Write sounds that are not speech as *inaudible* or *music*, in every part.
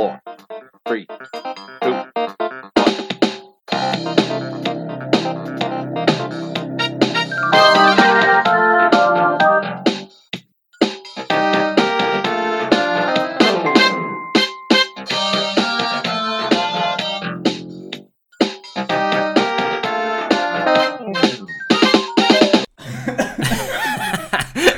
four, three, two, *laughs*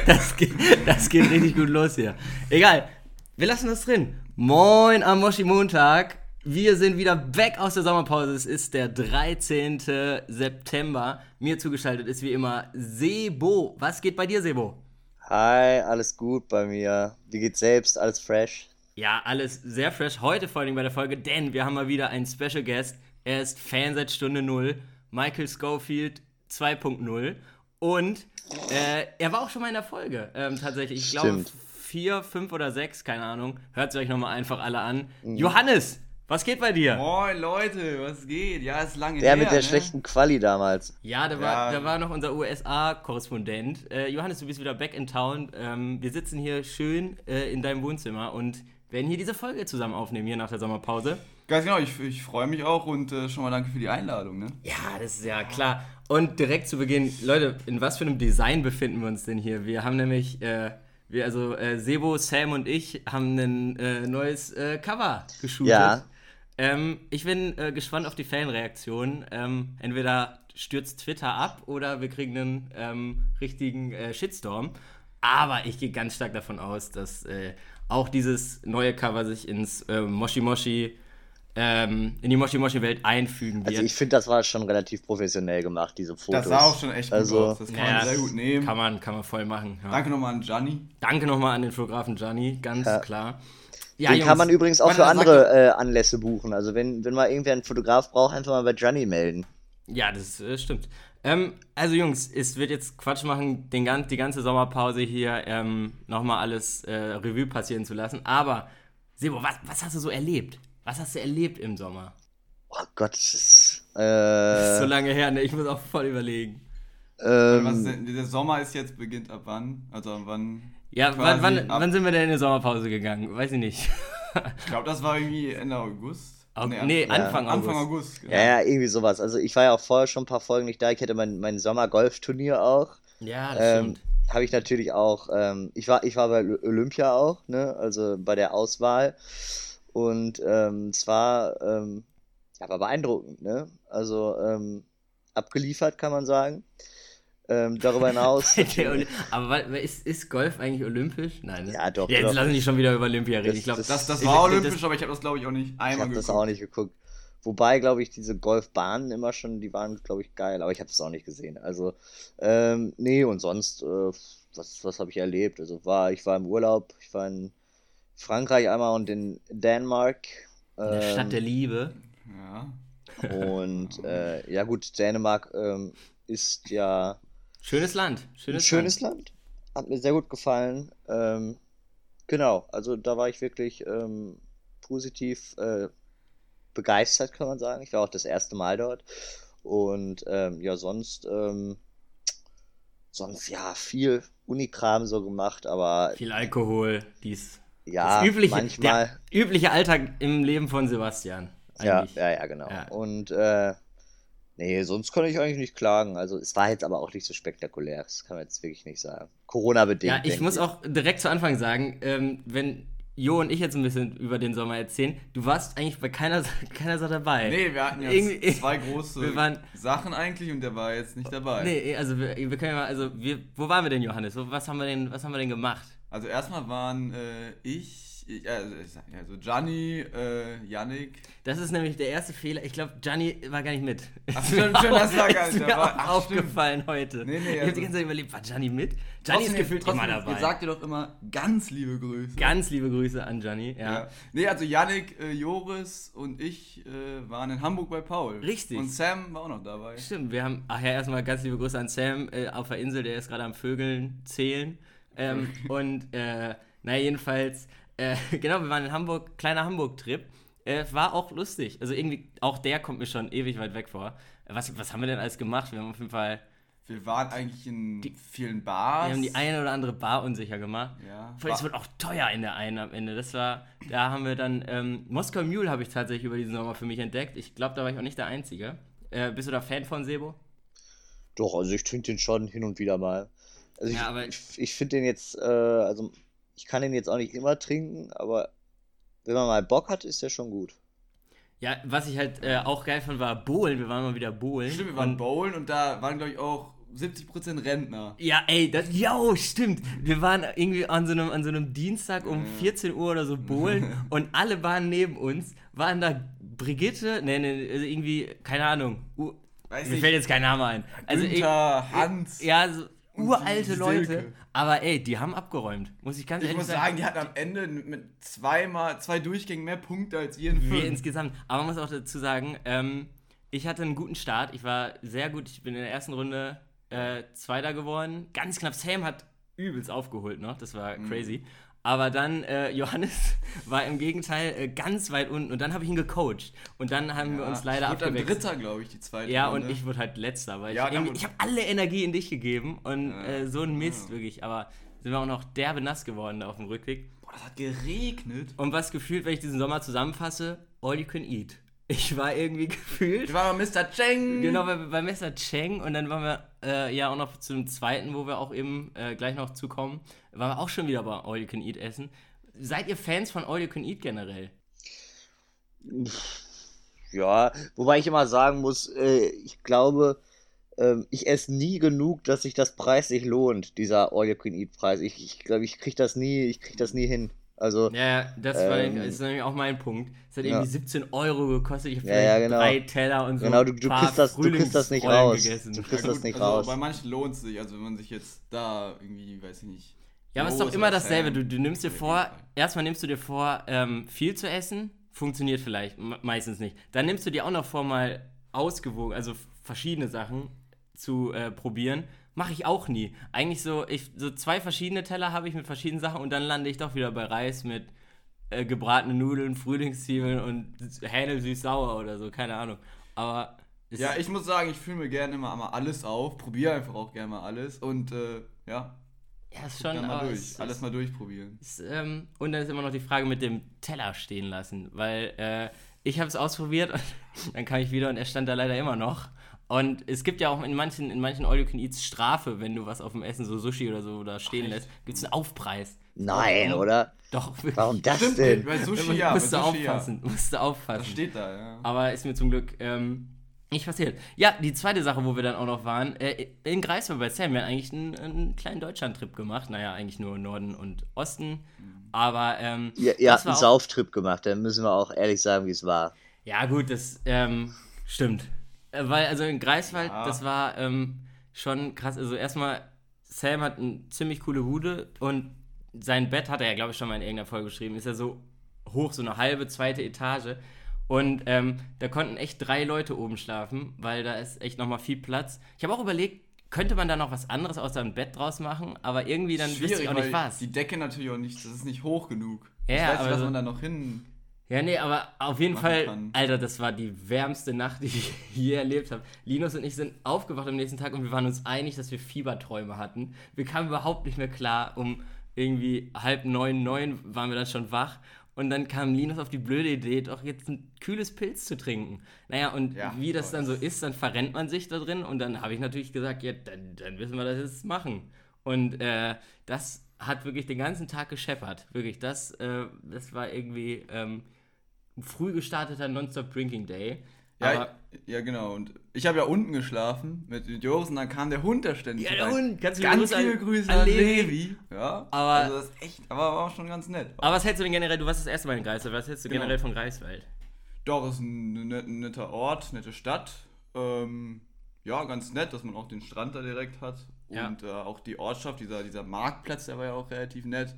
Das geht, das geht richtig gut los hier. Egal, wir lassen das drin. Moin am Moshi Montag. Wir sind wieder back aus der Sommerpause. Es ist der 13. September. Mir zugeschaltet ist wie immer Sebo. Was geht bei dir, Sebo? Hi, alles gut bei mir. Wie geht's selbst? Alles fresh? Ja, alles sehr fresh. Heute vor allem bei der Folge, denn wir haben mal wieder einen Special Guest. Er ist Fan seit Stunde 0. Michael Schofield 2.0. Und äh, er war auch schon mal in der Folge. Ähm, tatsächlich. Ich glaube, Stimmt. Vier, fünf oder sechs, keine Ahnung. Hört es euch nochmal einfach alle an. Johannes, was geht bei dir? Moin Leute, was geht? Ja, ist lange Der her. mit der ne? schlechten Quali damals. Ja, da war, Ja. da war noch unser USA-Korrespondent. Äh, Johannes, du bist wieder back in town. Ähm, wir sitzen hier schön äh, in deinem Wohnzimmer und werden hier diese Folge zusammen aufnehmen, hier nach der Sommerpause. Ganz genau, ich, ich freue mich auch und äh, schon mal danke für die Einladung. Ne? Ja, das ist ja klar. Und direkt zu Beginn, Leute, in was für einem Design befinden wir uns denn hier? Wir haben nämlich, äh, wir, also äh, Sebo, Sam und ich haben ein äh, neues äh, Cover geshootet. Ja. Ähm, ich bin äh, gespannt auf die Fanreaktion. Ähm, entweder stürzt Twitter ab oder wir kriegen einen ähm, richtigen äh, Shitstorm. Aber ich gehe ganz stark davon aus, dass äh, auch dieses neue Cover sich ins Moshi Moshi, ähm, in die Moshi Moshi Welt einfügen wird. Also ich finde, das war schon relativ professionell gemacht, diese Fotos. Das sah auch schon echt gut Also- aus. Das kann man sehr gut nehmen. Kann man, kann man voll machen. Ja. Danke nochmal an Gianni. Danke nochmal an den Fotografen Gianni, ganz Ja. klar. Ja, Den Jungs, kann man übrigens auch für andere äh, Anlässe buchen. Also wenn, wenn mal irgendwer einen Fotograf braucht, einfach mal bei Gianni melden. Ja, das äh, stimmt. Ähm, also Jungs, es wird jetzt Quatsch machen, den gan die ganze Sommerpause hier ähm, nochmal alles äh, Revue passieren zu lassen. Aber, Sebo, was, was hast du so erlebt? Was hast du erlebt im Sommer? Oh Gott, das ist, *laughs* Das ist so äh, lange her, ne? Ich muss auch voll überlegen. Was ist ähm, denn, der Sommer ist jetzt, beginnt ab wann? Also ab wann? Ja, wann, wann, ab- wann sind wir denn in die Sommerpause gegangen? Weiß ich nicht. Ich glaube, das war irgendwie Ende August. Au- Nee, nee, Anfang, Anfang August. Anfang August. genau. ja, ja, irgendwie sowas. Also ich war ja auch vorher schon ein paar Folgen nicht da. Ich hatte mein, mein Sommer-Golf-Turnier auch. Ja, das Ähm, stimmt. habe ich natürlich auch, ähm, ich war, ich war bei Olympia auch, ne, also bei der Auswahl. Und ähm, es war, ähm, ja, war beeindruckend, ne? Also ähm, abgeliefert, kann man sagen. Ähm, darüber hinaus. *laughs* Aber ist, ist Golf eigentlich olympisch? Nein. ne? Ja, doch, Jetzt doch. lassen die schon wieder über Olympia reden. Das- Ich glaube, das- Das, das Ich- war das- olympisch, aber ich habe das glaube ich auch nicht ich einmal habe das geguckt. auch nicht geguckt. Wobei, glaube ich, diese Golfbahnen immer schon, die waren, glaube ich, geil, aber ich habe es auch nicht gesehen. Also, ähm, nee, und sonst, äh, was, was habe ich erlebt? Also war, ich war im Urlaub, ich war in Frankreich einmal und in Dänemark. in der Ähm, Stadt der Liebe. Ja. Und äh, ja gut, Dänemark ähm, ist ja Schönes Land. Schönes, schönes Land. Hat mir sehr gut gefallen. Ähm, genau, also da war ich wirklich ähm, positiv äh, begeistert, kann man sagen. Ich war auch das erste Mal dort. Und ähm, ja, sonst, ähm, sonst ja, viel Unikram so gemacht, aber Viel Alkohol, dies. Ja, das übliche, manchmal. Der übliche Alltag im Leben von Sebastian. Ja, Eigentlich. ja, ja, genau. Ja. Und äh, nee, sonst konnte ich eigentlich nicht klagen. Also es war jetzt aber auch nicht so spektakulär. Das kann man jetzt wirklich nicht sagen. Corona-bedingt. Ja, ich muss auch direkt zu Anfang sagen, ähm, wenn Jo und ich jetzt ein bisschen über den Sommer erzählen, du warst eigentlich bei keiner, *laughs* keiner Sache dabei. Nee, wir hatten Irgendwie- jetzt zwei große *laughs* wir waren- Sachen eigentlich und der war jetzt nicht dabei. Nee, also wir, wir können ja mal, also wir, wo waren wir denn, Johannes? Was haben wir denn, was haben wir denn gemacht? Also erstmal waren äh, ich, ich, also, sag- also Gianni, äh, Yannick. Das ist nämlich der erste Fehler. Ich glaube, Gianni war gar nicht mit. Ach, stimmt, *laughs* stimmt, das war *laughs* gar ist nicht mir dabei. auch Ach, aufgefallen heute. Nee, nee, ich habe also- die ganze Zeit überlegt, war Gianni mit? Gianni ist gefühlt immer dabei. Ihr sagt ihr doch immer ganz liebe Grüße. Ganz liebe Grüße an Gianni. Ja. Ja. Nee, also Yannick, äh, Joris und ich äh, waren in Hamburg bei Paul. Richtig. Und Sam war auch noch dabei. Stimmt, wir haben, ach ja, erstmal ganz liebe Grüße an Sam äh, auf der Insel, der ist gerade am Vögeln zählen. Ähm, *laughs* und, äh, naja, jedenfalls, äh, *laughs* genau, wir waren in Hamburg, kleiner Hamburg-Trip. Äh, war auch lustig. Also irgendwie, auch der kommt mir schon ewig weit weg vor. Was, was haben wir denn alles gemacht? Wir haben auf jeden Fall Wir waren eigentlich in vielen Bars. Wir haben die eine oder andere Bar unsicher gemacht. Ja. Vor allem, es wird auch teuer in der einen am Ende. Das war, da haben wir dann, ähm, Moskau Mule habe ich tatsächlich über diesen Sommer für mich entdeckt. Ich glaube, da war ich auch nicht der Einzige. Äh, bist du da Fan von Sebo? Doch, also ich trinke den schon hin und wieder mal. Also ich, Ja, aber- ich, ich finde den jetzt, äh, also ich kann den jetzt auch nicht immer trinken, aber wenn man mal Bock hat, ist der schon gut. Ja, was ich halt äh, auch geil fand, war Bowlen. Wir waren mal wieder Bowlen. Stimmt, wir waren bowlen und da waren, glaube ich, auch 70% Rentner. Ja, ey, das, jo, stimmt. Wir waren irgendwie an so einem, an so einem Dienstag um 14 Uhr oder so bowlen *laughs* und alle Bahnen neben uns waren da Brigitte, ne, ne, also irgendwie, keine Ahnung, U Weiß mir nicht. fällt jetzt kein Name ein. Also, Günther, Hans. ich, ja, so uralte Leute, aber ey, die haben abgeräumt, muss ich ganz Ich ehrlich muss sagen, die hatten am Ende mit zweimal, zwei Durchgängen mehr Punkte als wir in Wir fünf. insgesamt. Aber man muss auch dazu sagen, ähm, ich hatte einen guten Start. Ich war sehr gut. Ich bin in der ersten Runde äh, Zweiter geworden. Ganz knapp. Sam hat übelst aufgeholt noch. Das war Mhm. crazy. Aber dann, äh, Johannes *laughs* war im Gegenteil äh, ganz weit unten und dann habe ich ihn gecoacht. Und dann haben wir Ja, uns leider ich wurde abgewechselt. Dritter, glaube ich, die zweite Ja, Runde. und ich wurde halt letzter, weil Ja, ich, ich habe alle Energie in dich gegeben und Ja. äh, so ein Mist, wirklich. Aber sind wir auch noch derbe nass geworden da auf dem Rückweg. Boah, das hat geregnet. Und was gefühlt, wenn ich diesen Sommer zusammenfasse, all you can eat. Ich war irgendwie *laughs* gefühlt Wir waren bei Mr. Cheng. Genau, bei, bei Mr. Cheng und dann waren wir äh, ja auch noch zum zweiten, wo wir auch eben äh, gleich noch zukommen, waren wir auch schon wieder bei All You Can Eat essen. Seid ihr Fans von All You Can Eat generell? Ja, wobei ich immer sagen muss, äh, ich glaube, ähm, ich esse nie genug, dass sich das preislich lohnt, dieser All-You-Can-Eat-Preis. Ich, ich glaube, ich kriege das nie, ich krieg das nie hin. Also, Ja, das war, Ähm, ist nämlich auch mein Punkt. Es hat ja. irgendwie 17 Euro gekostet. Ich habe Ja, ja, genau. drei Teller und so. Genau, du- du paar kriegst das- du kriegst das nicht Frühlingsrollen raus. Gegessen. Du kriegst Ja, das nicht also raus. Bei manchen lohnt es sich, also wenn man sich jetzt da irgendwie, weiß ich nicht. Ja, aber es ist doch immer dasselbe. Du, du nimmst dir vor, erstmal nimmst du dir vor, ähm, viel zu essen. Funktioniert vielleicht, me- meistens nicht. Dann nimmst du dir auch noch vor, mal ausgewogen, also verschiedene Sachen zu äh, probieren. Mache ich auch nie. Eigentlich so, ich, so zwei verschiedene Teller habe ich mit verschiedenen Sachen und dann lande ich doch wieder bei Reis mit äh, gebratene Nudeln, Frühlingszwiebeln und Hähnel süß-sauer oder so, keine Ahnung. Aber Ja, ich muss sagen, ich fühle mir gerne immer mal alles auf, probiere einfach auch gerne mal alles und äh, ja, ja, ist schon mal durch, es- alles mal durchprobieren. Ist, ähm, und dann ist immer noch die Frage mit dem Teller stehen lassen, weil äh, ich habe es ausprobiert und *laughs* dann kam ich wieder und er stand da leider immer noch. Und es gibt ja auch in manchen, in manchen All You Can Eats Strafe, wenn du was auf dem Essen, so Sushi oder so, da stehen lässt, gibt es einen Aufpreis. nein, oder? Doch, wirklich. Warum das Stimmt, denn? bei Sushi ja, musst du Sushi ja. aufpassen, musst du aufpassen. Das steht da, ja. Aber ist mir zum Glück ähm, nicht passiert. Ja, die zweite Sache, wo wir dann auch noch waren, äh, in Greifswald bei Sam, wir haben eigentlich einen, einen kleinen Deutschland-Trip gemacht. Naja, eigentlich nur Norden und Osten. Aber ähm, Ihr, ihr habt einen Sauftrip gemacht, dann müssen wir auch ehrlich sagen, wie es war. Ja, gut, das ähm, stimmt. Äh, weil, also in Greifswald, Ja. das war ähm, schon krass. Also erstmal, Sam hat eine ziemlich coole Bude und sein Bett hat er ja, glaube ich, schon mal in irgendeiner Folge geschrieben. Ist ja so hoch, so eine halbe, zweite Etage. Und ähm, da konnten echt drei Leute oben schlafen, weil da ist echt nochmal viel Platz. Ich habe auch überlegt, könnte man da noch was anderes außer ein Bett draus machen, aber irgendwie dann wüsste ich auch nicht was. Die Decke natürlich auch nicht, das ist nicht hoch genug. Ja, ich weiß nicht, was man da noch hin. Ja, nee, aber auf jeden Fall, kann. Alter, das war die wärmste Nacht, die ich *laughs* je erlebt habe. Linus und ich sind aufgewacht am nächsten Tag und wir waren uns einig, dass wir Fieberträume hatten. Wir kamen überhaupt nicht mehr klar. Um irgendwie halb neun, neun waren wir dann schon wach. Und dann kam Linus auf die blöde Idee, doch jetzt ein kühles Pilz zu trinken. Naja, und Ja, wie das dann so ist, dann verrennt man sich da drin. Und dann habe ich natürlich gesagt, ja, dann, dann müssen wir das jetzt machen. Und äh, das hat wirklich den ganzen Tag gescheppert. Wirklich, das, äh, das war irgendwie ähm, ein früh gestarteter Nonstop Drinking Day. Ja, ja, genau. Und ich habe ja unten geschlafen mit mit Joris und dann kam der Hund da ständig Ja, der rein. Hund. Ganz Ganz viele an- Grüße an an Levi. Levi. Ja, Aber- also das ist echt, aber war schon ganz nett. aber was hältst du denn generell? Du warst das erste Mal in Greifswald. Was hältst du Genau. generell von Greifswald? Doch, ist ein, net- ein netter Ort, nette Stadt. Ähm, ja, ganz nett, dass man auch den Strand da direkt hat. Ja. Und äh, auch die Ortschaft, dieser, dieser Marktplatz, der war ja auch relativ nett.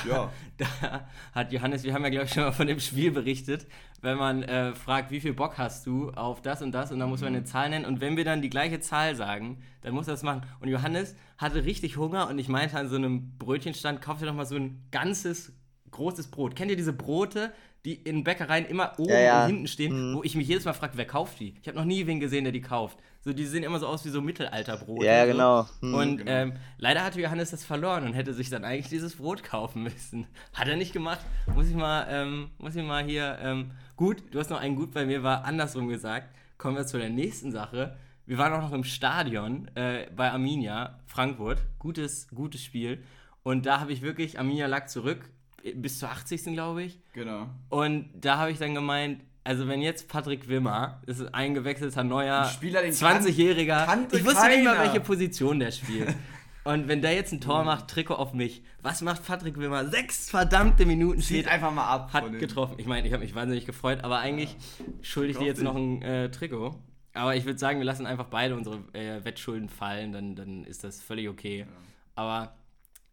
*laughs* Ja, Da hat Johannes, wir haben ja, glaube ich, schon mal von dem Spiel berichtet, wenn man äh, fragt, wie viel Bock hast du auf das und das und dann muss man eine Zahl nennen und wenn wir dann die gleiche Zahl sagen, dann muss er das machen. Und Johannes hatte richtig Hunger und ich meinte an so einem Brötchenstand, kauf dir doch mal so ein ganzes großes Brot. Kennt ihr diese Brote, die in Bäckereien immer oben Ja, ja. und hinten stehen, Mhm. wo ich mich jedes Mal frage, wer kauft die? Ich habe noch nie wen gesehen, der die kauft. So, die sehen immer so aus wie so Mittelalterbrote. Ja, so. genau. Hm. Und genau. ähm, leider hatte Johannes das verloren und hätte sich dann eigentlich dieses Brot kaufen müssen. *laughs* Hat er nicht gemacht. Muss ich mal, ähm, muss ich mal hier. Ähm, gut, du hast noch einen gut, bei mir war andersrum gesagt. Kommen wir zu der nächsten Sache. Wir waren auch noch im Stadion äh, bei Arminia, Frankfurt. Gutes, gutes Spiel. Und da habe ich wirklich, Arminia lag zurück, bis zur 80. glaube ich. Genau. Und da habe ich dann gemeint, also wenn jetzt Patrick Wimmer, das ist ein gewechselter neuer Ein Spieler, den 20-Jähriger, kannte ich wusste nicht mal, keiner. welche Position der spielt. *laughs* Und wenn der jetzt ein Tor macht, Trikot auf mich, was macht Patrick Wimmer? Sechs verdammte Minuten Zieht steht, einfach mal ab. hat getroffen. Ich meine, ich habe mich wahnsinnig gefreut, aber eigentlich schulde ich dir jetzt noch ein äh, Trikot. Aber ich würde sagen, wir lassen einfach beide unsere äh, Wettschulden fallen, dann, dann ist das völlig okay. Aber,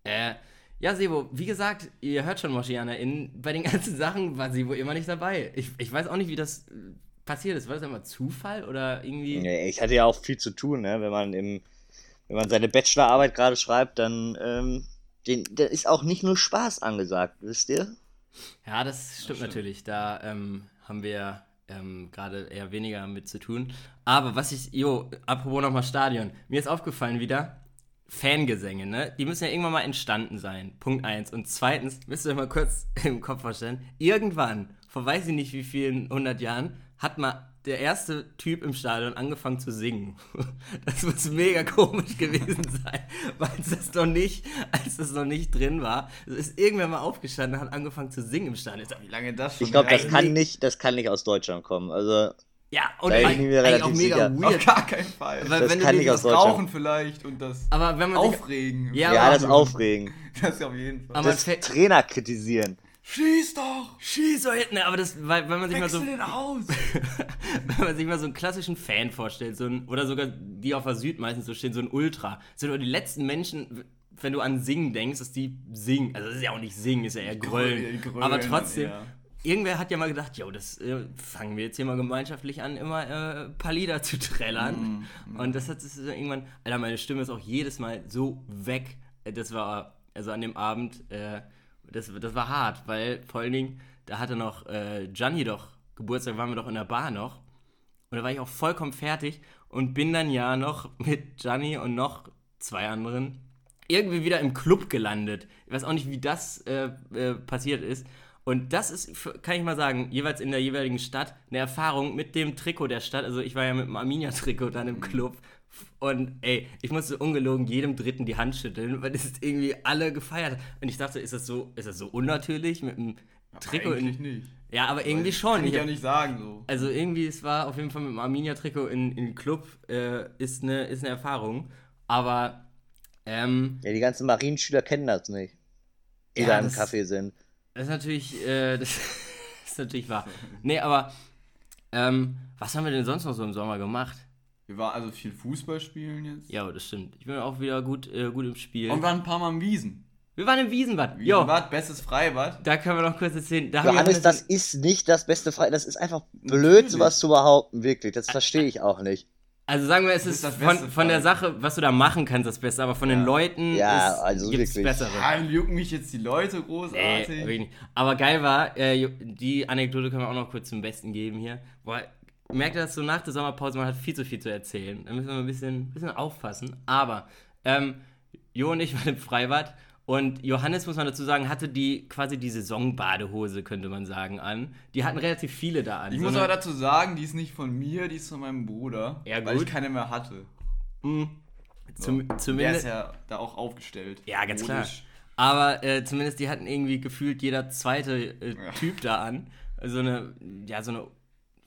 äh, ja, Sebo, wie gesagt, ihr hört schon, MoschianerInnen, bei den ganzen Sachen war Sebo immer nicht dabei. Ich, ich weiß auch nicht, wie das äh, passiert ist. War das immer Zufall oder irgendwie? Nee, ich hatte ja auch viel zu tun, ne? wenn man im, wenn man seine Bachelorarbeit gerade schreibt, dann ähm, den, da ist auch nicht nur Spaß angesagt, wisst ihr? Ja, das stimmt stimmt. natürlich. Da ähm, haben wir ähm, gerade eher weniger mit zu tun. Aber was ich, jo, apropos nochmal Stadion, mir ist aufgefallen wieder, Fangesänge, ne? Die müssen ja irgendwann mal entstanden sein. Punkt eins. Und zweitens, müsst ihr euch mal kurz *laughs* im Kopf vorstellen, irgendwann, vor weiß ich nicht wie vielen hundert Jahren, hat mal der erste Typ im Stadion angefangen zu singen. *laughs* Das muss mega komisch gewesen *laughs* sein, weil es das noch nicht, als das noch nicht drin war, ist irgendwer mal aufgestanden und hat angefangen zu singen im Stadion. Ich sag, Wie lange das schon Ich glaube, das ist? kann nicht, das kann nicht aus Deutschland kommen. Also Ja, und Da eigentlich mir relativ auch mega sicher. Auf weird. gar keinen Fall. Weil Das wenn du kann dir nicht das. Rauchen vielleicht und das Aber wenn man sich, Aufregen. Ja, ja, aber- das Aufregen. *laughs* Das auf jeden Fall. aber Das Trainer kritisieren. Schieß doch! schieß doch hinten, aber das, weil, wenn man sich mal so, Wechsel den aus! *laughs* wenn man sich mal so einen klassischen Fan vorstellt, so ein, oder sogar die auf der Süd meistens so stehen, so ein Ultra, sind doch die letzten Menschen, wenn du an Singen denkst, dass die singen, also das ist ja auch nicht singen, ist ja eher gröllen, Gröllen, aber trotzdem, ja. Irgendwer hat ja mal gedacht, jo, das äh, fangen wir jetzt hier mal gemeinschaftlich an, immer äh, Lieder zu trällern. Und das hat es irgendwann, Alter, meine Stimme ist auch jedes Mal so weg. Das war, also an dem Abend, äh, das, das war hart, weil vor allen Dingen, da hatte noch äh, Gianni doch Geburtstag, waren wir doch in der Bar noch. Und da war ich auch vollkommen fertig und bin dann ja noch mit Gianni und noch zwei anderen irgendwie wieder im Club gelandet. Ich weiß auch nicht, wie das äh, äh, passiert ist. Und das ist, kann ich mal sagen, jeweils in der jeweiligen Stadt eine Erfahrung mit dem Trikot der Stadt. Also ich war ja mit dem Arminia-Trikot dann im Club. Und ey, ich musste ungelogen jedem Dritten die Hand schütteln, weil es irgendwie alle gefeiert hat. Und ich dachte, ist das so, ist das so unnatürlich mit dem Trikot Eigentlich in. nicht. Ja, aber irgendwie schon. Kann ich ja nicht sagen so. also irgendwie, es war auf jeden Fall mit dem Arminia-Trikot in, in den Club, äh, ist, eine, ist eine Erfahrung. Aber, ähm, Ja, die ganzen Marienschüler kennen das nicht. Die Ja, da im das- Café sind. Das ist natürlich, äh, das *laughs* ist natürlich wahr. Nee, aber, ähm, was haben wir denn sonst noch so im Sommer gemacht? Wir waren also viel Fußball spielen jetzt. Ja, das stimmt. Ich bin auch wieder gut, äh, gut im Spiel. Und waren ein paar Mal im Wiesen. wir waren im Wiesenbad. Jo, Wiesenbad, bestes Freibad. da können wir noch kurz erzählen. Da haben wir Johannes, das ist nicht das beste Frei. Das ist einfach blöd, Natürlich. sowas zu behaupten, wirklich. Das verstehe ich auch nicht. Also sagen wir, es ist, ist das von, Beste von der. Sache, was du da machen kannst, das Beste, aber von den Ja. Leuten Ja, ist, also gibt's wirklich. bessere. Ja, jucken mich jetzt die Leute Nee, großartig. nicht. Aber geil war, äh, die Anekdote können wir auch noch kurz zum Besten geben hier. Boah, merkt ihr das so nach der Sommerpause, man hat viel zu viel zu erzählen. Da müssen wir ein bisschen, bisschen aufpassen. Aber, ähm, Jo und ich waren im Freibad und Johannes, muss man dazu sagen, hatte die quasi die Saisonbadehose, könnte man sagen, an. Die hatten relativ viele da an. ich So muss aber dazu sagen, die ist nicht von mir, die ist von meinem Bruder. Ja, Weil gut. ich keine mehr hatte. Mh, zum, Der zumindest. ist ja da auch aufgestellt. Ja, ganz klar. Modisch. Aber äh, zumindest die hatten irgendwie gefühlt jeder zweite äh, Ja. Typ da an. So eine, ja, so eine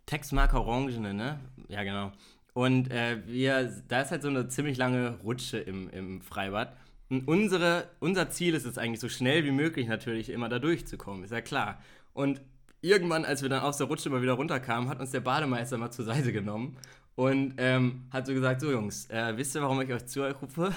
Textmarke Orangene, ne? Ja, genau. Und äh, wir, da ist halt so eine ziemlich lange Rutsche im, im Freibad. Und unsere, unser Ziel ist es eigentlich, so schnell wie möglich natürlich immer da durchzukommen, ist ja klar. Und irgendwann, als wir dann aus der Rutsche mal wieder runterkamen, hat uns der Bademeister mal zur Seite genommen und ähm, hat so gesagt, so Jungs, äh, wisst ihr, warum ich euch zu euch rufe?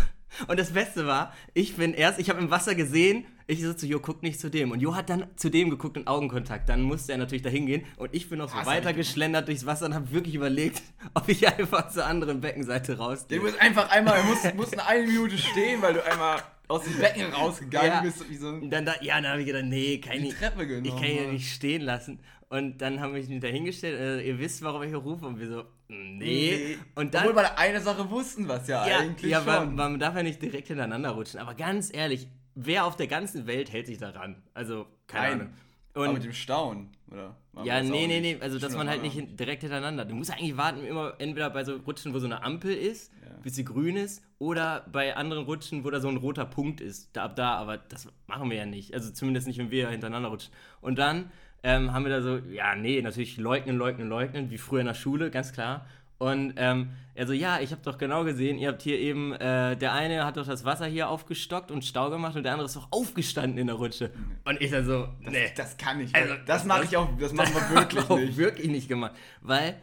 Und das Beste war, ich bin erst, ich habe im Wasser gesehen, ich so zu Jo, guck nicht zu dem. Und Jo hat dann zu dem geguckt in Augenkontakt. Dann musste er natürlich da hingehen. Und ich bin auch so Was hab weiter ich geschlendert durchs Wasser und habe wirklich überlegt, *laughs* ob ich einfach zur anderen Beckenseite rausgehe. Der muss einfach einmal, er muss, muss eine, Minute stehen, weil du einmal aus dem Becken rausgegangen Ja. bist, wie so Und dann da, ja, dann habe ich gedacht, nee, kann die ich, Treppe genommen. ich kann ihn ja nicht stehen lassen. Und dann haben wir mich dahingestellt, äh, ihr wisst, warum ich hier rufe. Und wir so, nee. Und dann, Obwohl wir eine Sache wussten, was ja, ja, eigentlich ja schon. man, man darf ja nicht direkt hintereinander rutschen. Aber ganz ehrlich, wer auf der ganzen Welt hält sich daran? Also, keine Nein. Ahnung. Aber Und mit dem Staunen, oder? Wir ja, nee, nee, nee, also dass man halt nicht hin, direkt hintereinander. Du musst eigentlich warten, immer entweder bei so Rutschen, wo so eine Ampel ist, bis sie grün ist, oder bei anderen Rutschen, wo da so ein roter Punkt ist. Da ab da, aber das machen wir ja nicht. Also zumindest nicht, wenn wir hintereinander rutschen. Und dann ähm, haben wir da so, ja, nee, natürlich leugnen, leugnen, leugnen, wie früher in der Schule, ganz klar. Und ähm, er so, ja, ich habe doch genau gesehen, ihr habt hier eben, äh, der eine hat doch das Wasser hier aufgestockt und Stau gemacht und der andere ist doch aufgestanden in der Rutsche. Und ich dann so, nee. Das kann ich. Also, Also, das mache das- ich auch, das machen wir Das *laughs* wirklich nicht. wirklich nicht gemacht. Weil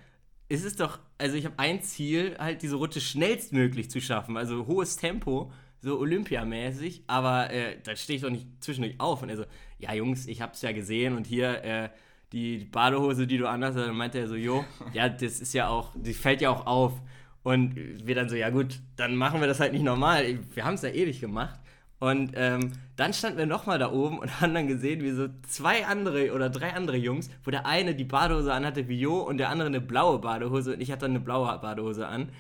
es ist doch, also ich habe ein Ziel, halt diese Rutsche schnellstmöglich zu schaffen. Also hohes Tempo, so Olympiamäßig, aber äh, da stehe ich doch nicht zwischendurch auf. Und er so, ja Jungs, ich hab's ja gesehen und hier äh, die Badehose, die du anhast, dann meinte er so, jo, ja, das ist ja auch, die fällt ja auch auf. Und wir dann so, ja gut, dann machen wir das halt nicht normal. Wir haben es ja ewig gemacht. Und ähm, dann standen wir nochmal da oben und *laughs* haben dann gesehen, wie so zwei andere oder drei andere Jungs, wo der eine die Badehose anhatte wie Jo und der andere eine blaue Badehose und ich hatte eine blaue Badehose an,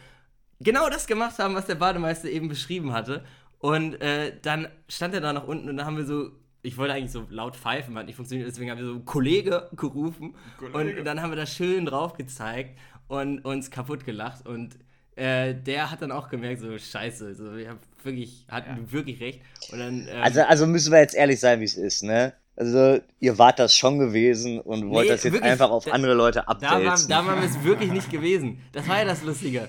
genau das gemacht haben, was der Bademeister eben beschrieben hatte. Und äh, dann stand er da nach unten und dann haben wir so, ich wollte eigentlich so laut pfeifen, hat nicht funktioniert, deswegen haben wir so Kollege gerufen Kollege. und dann haben wir da schön drauf gezeigt und uns kaputt gelacht und äh, der hat dann auch gemerkt, so scheiße, so, ich hab wirklich, hat wirklich recht. Und dann, ähm, Also, also müssen wir jetzt ehrlich sein, wie es ist, ne? Also, ihr wart das schon gewesen und wollt Nee, das jetzt wirklich, einfach auf da- andere Leute Da waren, abwälzen. da waren wir es wirklich nicht *laughs* gewesen. Das war ja das Lustige.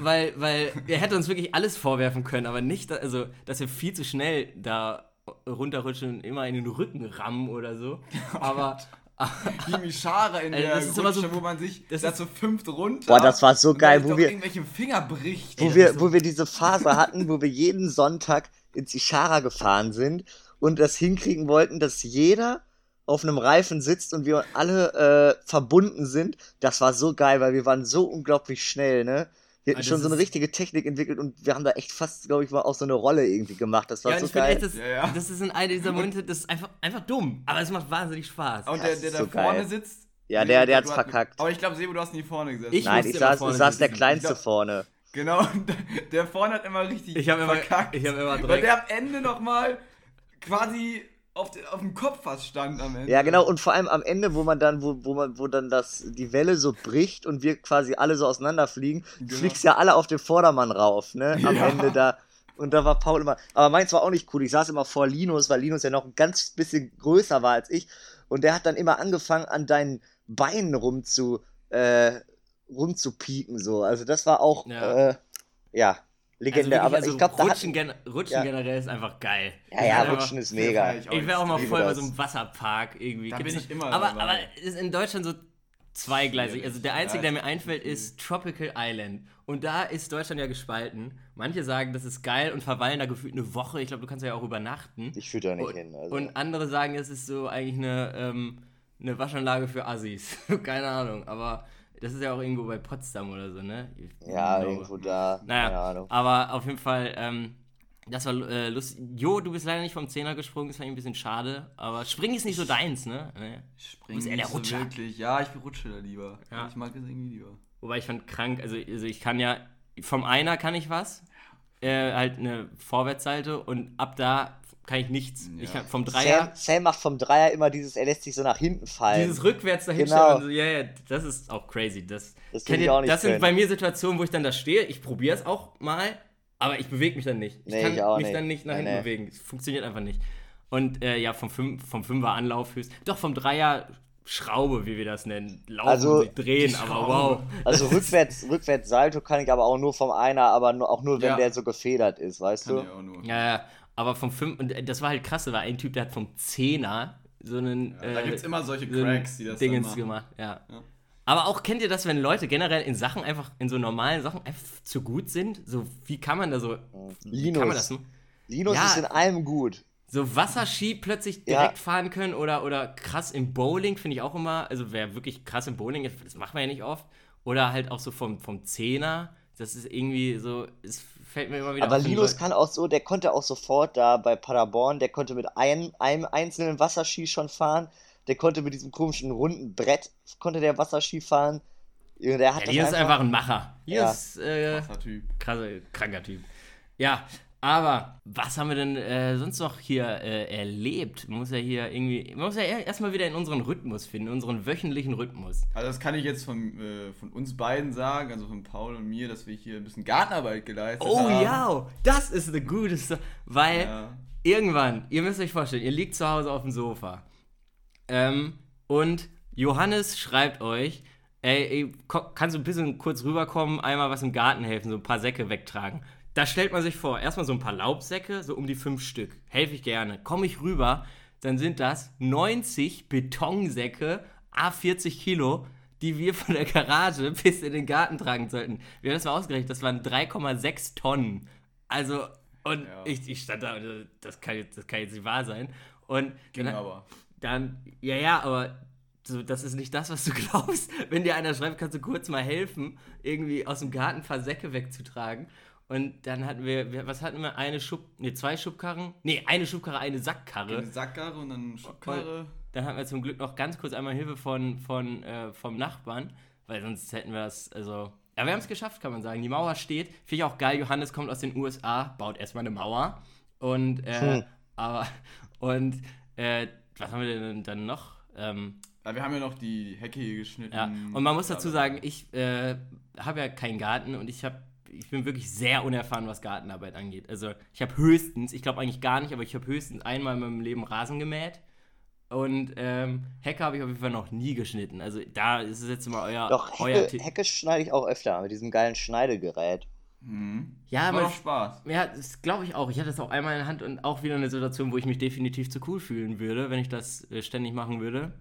weil, weil er hätte uns wirklich alles vorwerfen können, aber nicht, also, dass wir viel zu schnell da runterrutschen und immer in den Rücken rammen oder so. *laughs* Aber, Die Mischara in *laughs* Also der immer Rutsche, so- wo man sich das da ist- zu fünft runter. Boah, das war so geil, wo wir- irgendwelche Finger bricht. wo, wir, so- wo wir diese Phase hatten, wo wir jeden Sonntag ins Ishara gefahren sind und das hinkriegen wollten, dass jeder auf einem Reifen sitzt und wir alle äh, verbunden sind. Das war so geil, weil wir waren so unglaublich schnell, ne? Wir hatten das schon so eine richtige Technik entwickelt und wir haben da echt fast, glaube ich, mal auch so eine Rolle irgendwie gemacht. Das war ja, so geil. echt, das, Ja, ja. das ist in einer dieser Momente, das ist einfach, einfach dumm. Aber es macht wahnsinnig Spaß. Und der, der da so vorne geil. sitzt. Ja, der- der hat's verkackt. Aber ich glaube, Sebo, du hast nie vorne gesessen. Ich Nein, ich immer saß, vorne saß der. Kleinste glaub- vorne. Genau, *laughs* der, vorne hat immer richtig Ich hab immer- verkackt. ich hab immer Weil direkt- der am Ende nochmal quasi auf, de, auf dem Kopf fast stand am Ende. Ja, genau, und vor allem am Ende, wo man dann, wo, wo man, wo dann das, die Welle so bricht und wir quasi alle so auseinanderfliegen, Genau. fliegst ja alle auf den Vordermann rauf, ne? Am Ja. Ende da. Und da war Paul immer. Aber meins war auch nicht cool. Ich saß immer vor Linus, weil Linus ja noch ein ganz bisschen größer war als ich. Und der hat dann immer angefangen, an deinen Beinen rumzu, äh, rumzupieken, so. Also das war auch, Ja. äh, ja, legendär. Also wirklich, Aber also ich glaube, da. Rutschen, gen rutschen Ja. generell ist einfach geil. Ja, ja, einfach- Rutschen ist mega. Ich wäre auch mal voll bei das. so einem Wasserpark irgendwie. Da Gibt's bin ich immer Aber, dabei. aber ist in Deutschland so zweigleisig. Also der einzige, Ja, der mir einfällt, ist Tropical Island. Und da ist Deutschland ja gespalten. Manche sagen, das ist geil und verweilen da gefühlt eine Woche. Ich glaube, du kannst ja auch übernachten. Ich fühle da nicht und, hin. Also. und andere sagen, es ist so eigentlich eine, ähm, eine Waschanlage für Assis. *laughs* Keine Ahnung. Aber das ist ja auch irgendwo bei Potsdam oder so, ne? Ich ja, glaube. irgendwo da. Naja, aber auf jeden Fall, ähm, das war äh, lustig. Jo, du bist leider nicht vom Zehner gesprungen, das war ein bisschen schade. Aber Springen ist nicht so deins, ne? Nee. Springen Du bist eher der so Rutscher. wirklich. Ja, ich bin Rutscher da lieber. Ja. Ich mag es irgendwie lieber. Wobei ich fand krank, also, also ich kann ja, vom Einer kann ich was, äh, halt eine Vorwärtsseite und ab da kann ich nichts. Ich kann, vom Dreier, Sam, Sam macht vom Dreier immer dieses, er lässt sich so nach hinten fallen. dieses rückwärts dahin Genau. so, ja, ja, das ist auch crazy. Das, Das kennt will ich ihr, auch nicht das sind bei mir Situationen, wo ich dann da stehe, ich probiere es auch mal, aber ich bewege mich dann nicht. Ich Nee, kann ich auch mich nicht. dann nicht nach Nee, hinten nee. bewegen. Es funktioniert einfach nicht. Und äh, ja, vom, Fünf, vom Fünfer Anlauf höchst. Doch, vom Dreier Schraube, wie wir das nennen. Laufen, Also, sich drehen, aber wow. Also rückwärts, *laughs* rückwärts Salto kann ich aber auch nur vom Einer, aber nur, auch nur, wenn Ja. der so gefedert ist, weißt Kann du? ich auch nur. Ja, ja, aber vom Fünf, und das war halt krass, da war ein Typ, der hat vom Zehner so einen. Ja, da äh, gibt's immer solche so Cracks, die das Dingens machen. gemacht, ja. Ja. Aber auch kennt ihr das, wenn Leute generell in Sachen einfach, in so normalen Sachen einfach zu gut sind? So, wie kann man da so. Wie kann man das? Linus. Linus Ja. ist in allem gut. So Wasserski plötzlich Ja. direkt fahren können oder, oder krass im Bowling, finde ich auch immer. Also, wer wirklich krass im Bowling ist, das macht man ja nicht oft. Oder halt auch so vom, vom Zehner Das ist irgendwie so, es fällt mir immer wieder Aber Linus kann auch so, der konnte auch sofort da bei Paderborn, der konnte mit einem, einem einzelnen Wasserski schon fahren, der konnte mit diesem komischen runden Brett, konnte der Wasserski fahren. Der hat Ja, das hier ist einfach ein Macher. Hier Ja. ist äh, Krasser Typ. krasser, kranker Typ. Ja, aber was haben wir denn äh, sonst noch hier äh, erlebt? Man muss ja hier irgendwie, man muss ja er- erstmal wieder in unseren Rhythmus finden, unseren wöchentlichen Rhythmus. Also das kann ich jetzt von, äh, von uns beiden sagen, also von Paul und mir, dass wir hier ein bisschen Gartenarbeit geleistet Oh haben. ja, das ist eine gute Sache, weil Ja. irgendwann, ihr müsst euch vorstellen, ihr liegt zu Hause auf dem Sofa ähm, und Johannes schreibt euch, ey, ey, kannst du ein bisschen kurz rüberkommen, einmal was im Garten helfen, so ein paar Säcke wegtragen. Da stellt man sich vor, erstmal so ein paar Laubsäcke, so um die fünf Stück. Helfe ich gerne. Komme ich rüber, dann sind das 90 Betonsäcke, A40 Kilo, die wir von der Garage *laughs* bis in den Garten tragen sollten. Wir haben das mal ausgerechnet, das waren 3,6 Tonnen. Also, und Ja. ich, ich stand da, das kann, jetzt- das kann jetzt nicht wahr sein. Und Ging dann, aber. dann, ja, ja, aber so, das ist nicht das, was du *laughs* glaubst. Wenn dir einer schreibt, kannst du kurz mal helfen, irgendwie aus dem Garten ein paar Säcke wegzutragen. Und dann hatten wir, wir- was hatten wir? Eine Schub, nee, zwei Schubkarren? Nee, eine Schubkarre, eine Sackkarre. Eine Sackkarre und dann eine Schubkarre. Dann hatten wir zum Glück noch ganz kurz einmal Hilfe von, von, äh, vom Nachbarn, weil sonst hätten wir das, also. Ja, wir haben es geschafft, kann man sagen. Die Mauer steht. Finde ich auch geil. Johannes kommt aus den USA, baut erstmal eine Mauer. Und, äh, Hm. aber, und, äh, was haben wir denn dann noch? Ähm, Ja, wir haben ja noch die Hecke hier geschnitten. ja, und man muss dazu sagen, ich äh, habe ja keinen Garten und ich habe ich bin wirklich sehr unerfahren, was Gartenarbeit angeht. Also ich habe höchstens, ich glaube eigentlich gar nicht, aber ich habe höchstens einmal in meinem Leben Rasen gemäht. Und ähm, Hecke habe ich auf jeden Fall noch nie geschnitten. Also da ist es jetzt immer euer, Doch, euer Hecke, Tipp. Hecke schneide ich auch öfter mit diesem geilen Schneidegerät. Mhm. Ja, Macht aber Spaß. ja, das glaube ich auch. Ich hatte das auch einmal in der Hand und auch wieder eine Situation, wo ich mich definitiv zu cool fühlen würde, wenn ich das äh, ständig machen würde.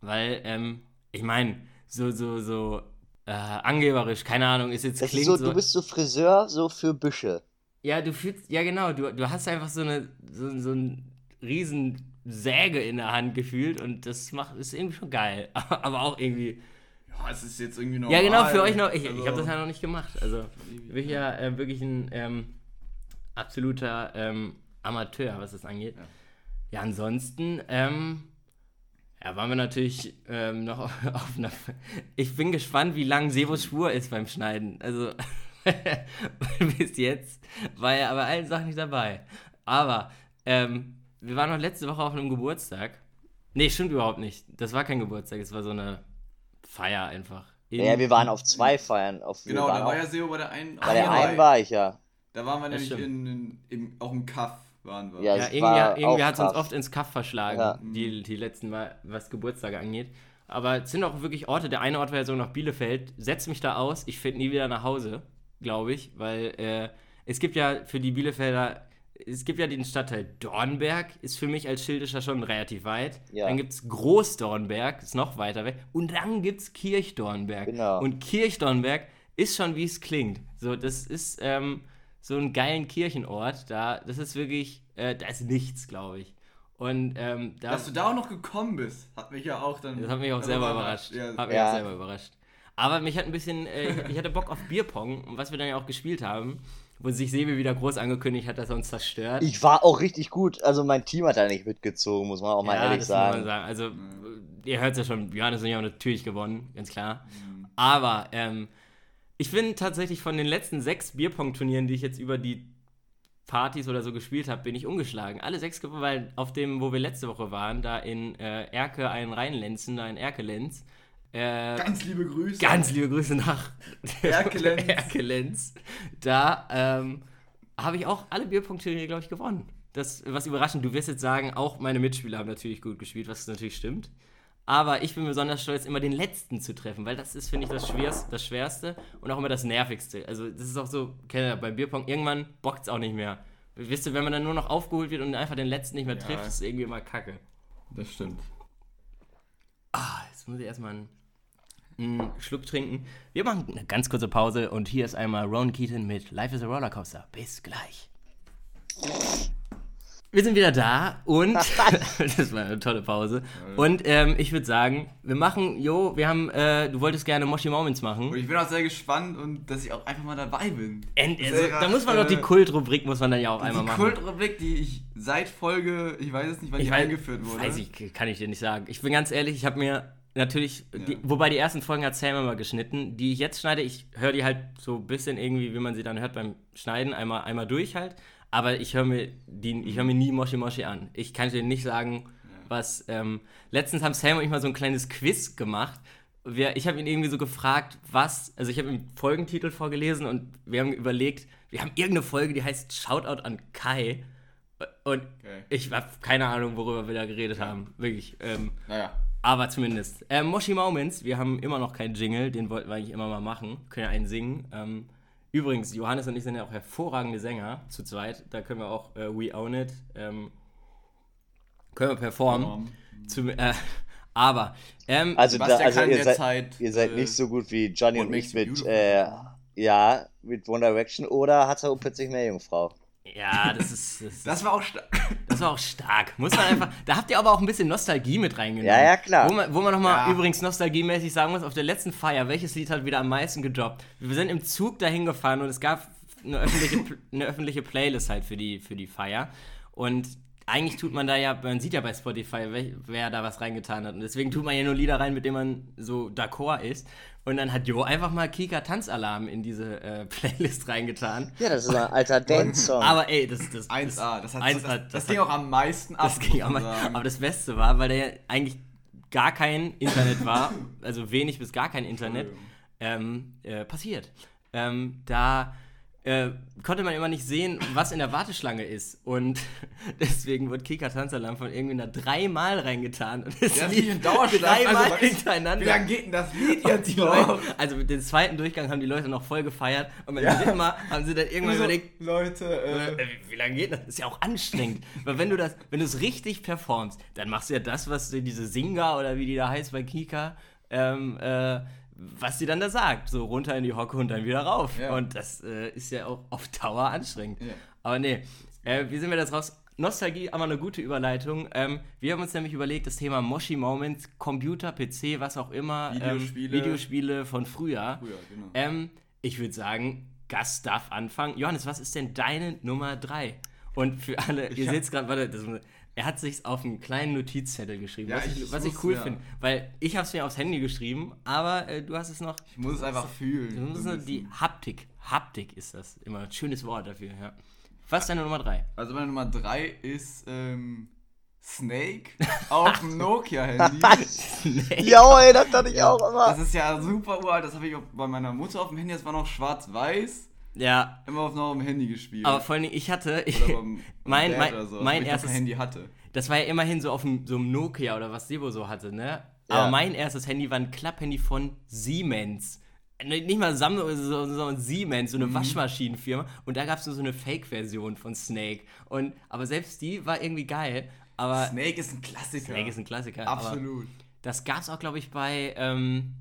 Weil, ähm, ich meine, so, so, so äh, angeberisch, keine Ahnung, ist jetzt Das ist klingt so, so. du bist so Friseur, so für Büsche. Ja, du fühlst, ja genau, du, du hast einfach so eine, so, so ein riesen Säge in der Hand gefühlt und das macht, ist irgendwie schon geil. *laughs* Aber auch irgendwie. Ja, es ist jetzt irgendwie normal. Ja, genau, für euch noch, ich, ich Also, habe das ja noch nicht gemacht. Also, bin ich ja äh, wirklich ein ähm, absoluter ähm, Amateur, was das angeht. Ja. Ja, ansonsten, ähm, ja, waren wir natürlich ähm, noch *laughs* auf einer. Ich bin gespannt, wie lang Sevos Spur ist beim Schneiden. Also, *laughs* bis jetzt war er bei allen Sachen nicht dabei. Aber, ähm, wir waren noch letzte Woche auf einem Geburtstag. Nee, stimmt überhaupt nicht. Das war kein Geburtstag, es war so eine Feier einfach. In- Ja, wir waren auf zwei Feiern. Auf, Genau, da war ja Seo bei der einen. bei der einen war ich ja. Da waren wir Das nämlich in, in, im, auch im Kaff, waren wir. Ja, Ja, irgendwie, irgendwie hat es uns oft ins Kaff verschlagen, Ja. die, die letzten Mal, was Geburtstage angeht. Aber es sind auch wirklich Orte. Der eine Ort war ja so nach Bielefeld. Setz mich da aus, ich finde nie wieder nach Hause, glaube ich. Weil äh, es gibt ja für die Bielefelder, es gibt ja den Stadtteil Dornberg, ist für mich als Schildischer schon relativ weit. Ja. Dann gibt es Großdornberg, ist noch weiter weg. Und dann gibt es Kirchdornberg. Genau. Und Kirchdornberg ist schon, wie es klingt. So, das ist ähm, so ein geilen Kirchenort. Da, das ist wirklich, äh, da ist nichts, glaube ich. Und ähm, da, Dass du da auch noch gekommen bist, hat mich ja auch dann. das hat mich auch selber überrascht. Ja, Hat mich Ja. auch selber überrascht. Aber mich hat ein bisschen, äh, ich hatte Bock auf Bierpong, und was wir dann ja auch gespielt haben, wo sich Sebi wieder groß angekündigt hat, dass er uns zerstört. Ich war auch richtig gut. Also mein Team hat da nicht mitgezogen, muss man auch mal ja, ehrlich das muss man sagen. sagen. Also, ihr hört es ja schon, Johannes und ich haben natürlich gewonnen, ganz klar. Mhm. Aber ähm, ich bin tatsächlich von den letzten sechs Bierpong-Turnieren, die ich jetzt über die Partys oder so gespielt habe, bin ich umgeschlagen. Alle sechs gewonnen, weil auf dem, wo wir letzte Woche waren, da in äh, Erke, ein Rheinlenzen, da in Erkelenz, äh, Ganz liebe Grüße. Ganz liebe Grüße nach *laughs* Erkelenz. *laughs* Erkelenz. Da ähm, habe ich auch alle Bierpunktturniere, glaube ich, gewonnen. Das, was überraschend, du wirst jetzt sagen, auch meine Mitspieler haben natürlich gut gespielt, was natürlich stimmt. Aber ich bin besonders stolz, immer den letzten zu treffen, weil das ist, finde ich, das Schwerste, das Schwerste und auch immer das Nervigste. Also, das ist auch so, kennt ihr, beim Bierpong, irgendwann bockt es auch nicht mehr. Wisst ihr, wenn man dann nur noch aufgeholt wird und einfach den letzten nicht mehr Ja. trifft, ist irgendwie immer kacke. Das stimmt. Ah, jetzt muss ich erstmal einen, einen Schluck trinken. Wir machen eine ganz kurze Pause und hier ist einmal Ron Keaton mit Life is a Rollercoaster. Bis gleich. Wir sind wieder da und *laughs* das war eine tolle Pause. Und ähm, ich würde sagen, wir machen, jo, wir haben, äh, du wolltest gerne Moshi Moments Und machen. ich bin auch sehr gespannt und dass ich auch einfach mal dabei bin. End, also, da muss man doch die äh, Kultrubrik muss man dann ja auch einmal die machen. Kultrubrik, die ich seit Folge, ich weiß es nicht, wann ich die weiß, eingeführt wurde. Weiß ich, kann ich dir nicht sagen. Ich bin ganz ehrlich, ich habe mir natürlich, die, Ja. wobei die ersten Folgen hat Sam immer geschnitten, die ich jetzt schneide, ich höre die halt so ein bisschen irgendwie, wie man sie dann hört beim Schneiden, einmal, einmal durch halt. Aber ich höre mir die, ich höre mir nie Moshi Moshi an. Ich kann dir nicht sagen, was. Ähm, letztens haben Sam und ich mal so ein kleines Quiz gemacht. Wir, ich habe ihn irgendwie so gefragt, was. Also ich habe ihm Folgentitel vorgelesen und wir haben überlegt, wir haben irgendeine Folge, die heißt Shoutout an Kai. Und Okay. ich habe keine Ahnung, worüber wir da geredet haben. Wirklich. Ähm, Naja. aber zumindest. Ähm, Moshi Moments, wir haben immer noch keinen Jingle, den wollten wir eigentlich immer mal machen. Können ja einen singen. Ähm, übrigens, Johannes und ich sind ja auch hervorragende Sänger zu zweit. Da können wir auch äh, We Own It. Ähm, können wir performen. Zum, äh, *laughs* aber, ähm, Also, da, also kann ihr, seid, derzeit, ihr seid äh, nicht so gut wie Johnny und Makes ich You mit, äh, ja, mit One Direction oder hat er plötzlich mehr Jungfrau? Ja, das ist, das, Das war auch stark. *laughs* das war auch stark. Muss man einfach, da habt ihr aber auch ein bisschen Nostalgie mit reingenommen. Ja, ja, klar. Wo man, wo man nochmal Ja. übrigens nostalgiemäßig sagen muss, auf der letzten Feier, welches Lied hat wieder am meisten gedroppt? Wir sind im Zug dahin gefahren und es gab eine öffentliche, eine öffentliche Playlist halt für die, für die Feier. Und eigentlich tut man da ja, man sieht ja bei Spotify, wer, wer da was reingetan hat. Und deswegen tut man ja nur Lieder rein, mit denen man so d'accord ist. Und dann hat Jo einfach mal Kika Tanzalarm in diese äh, *laughs* Playlist reingetan. Ja, das ist ein alter Dance-Song. Aber ey, das, das, 1A. Das, hat, 1A, das, das, das ging hat- auch am meisten ab. das ging sagen. Aber das Beste war, weil da ja eigentlich gar kein Internet war, also wenig bis gar kein Internet, ähm, äh, passiert. Ähm, da äh, konnte man immer nicht sehen, was in der Warteschlange ist. Und *laughs* deswegen wird Kika Tanzalarm von irgendwie einer dreimal reingetan. Und es Der ist lief. Dreimal Also, hintereinander. Wie lange geht denn das Lied jetzt Die noch? Also den zweiten Durchgang haben die Leute noch voll gefeiert und beim dritten Mal haben sie dann irgendwann So, überlegt, Leute, äh, äh, wie, wie lange geht das? Das ist ja auch anstrengend. Weil wenn du das, wenn du es richtig performst, dann machst du ja das, was diese Singer oder wie die da heißt bei Kika, ähm, äh, was sie dann da sagt. So runter in die Hocke und dann wieder rauf. Ja. Und das äh, ist ja auch auf Dauer anstrengend. Ja. Aber nee, äh, wie sind wir das raus? Nostalgie, aber eine gute Überleitung. Ähm, wir haben uns nämlich überlegt, das Thema Moshi Moments, Computer, PC, was auch immer, Videospiele. Ähm, Videospiele von früher. früher, genau. Ähm, ich würde sagen, Gast darf anfangen. Johannes, was ist denn deine Nummer 3? Und für alle, ihr seht es gerade, warte, das, er hat sich auf einen kleinen Notizzettel geschrieben, Ja, was ich, ich was ich cool ja. finde. Weil ich habe es mir aufs Handy geschrieben, aber äh, du hast es noch. ich muss es einfach fühlen. Du musst nur die. Haptik. Haptik ist das immer ein schönes Wort dafür, ja. Was ist deine Nummer 3? Also meine Nummer 3 ist ähm, Snake auf dem *laughs* Nokia-Handy. *laughs* ja, ey, das hatte ich auch immer. Das ist ja super uralt, das habe ich auch bei meiner Mutter auf dem Handy, das war noch schwarz-weiß, Ja, immer auf, noch Handy gespielt. aber vor allen Dingen, ich hatte. Ich, beim, *laughs* mein, mein, so, mein erstes Handy hatte. Das war ja immerhin so auf dem, so einem Nokia oder was Sebo so hatte, ne? Ja. Aber mein erstes Handy war ein Klapphandy von Siemens. Ne, Nicht mal Samsung, sondern Siemens, so eine Mhm. Waschmaschinenfirma. Und da gab es nur so eine Fake-Version von Snake. Und, aber selbst die war irgendwie geil. Aber Snake ist ein Klassiker. Snake ist ein Klassiker. Absolut. das gab es auch, glaube ich, bei. Ähm,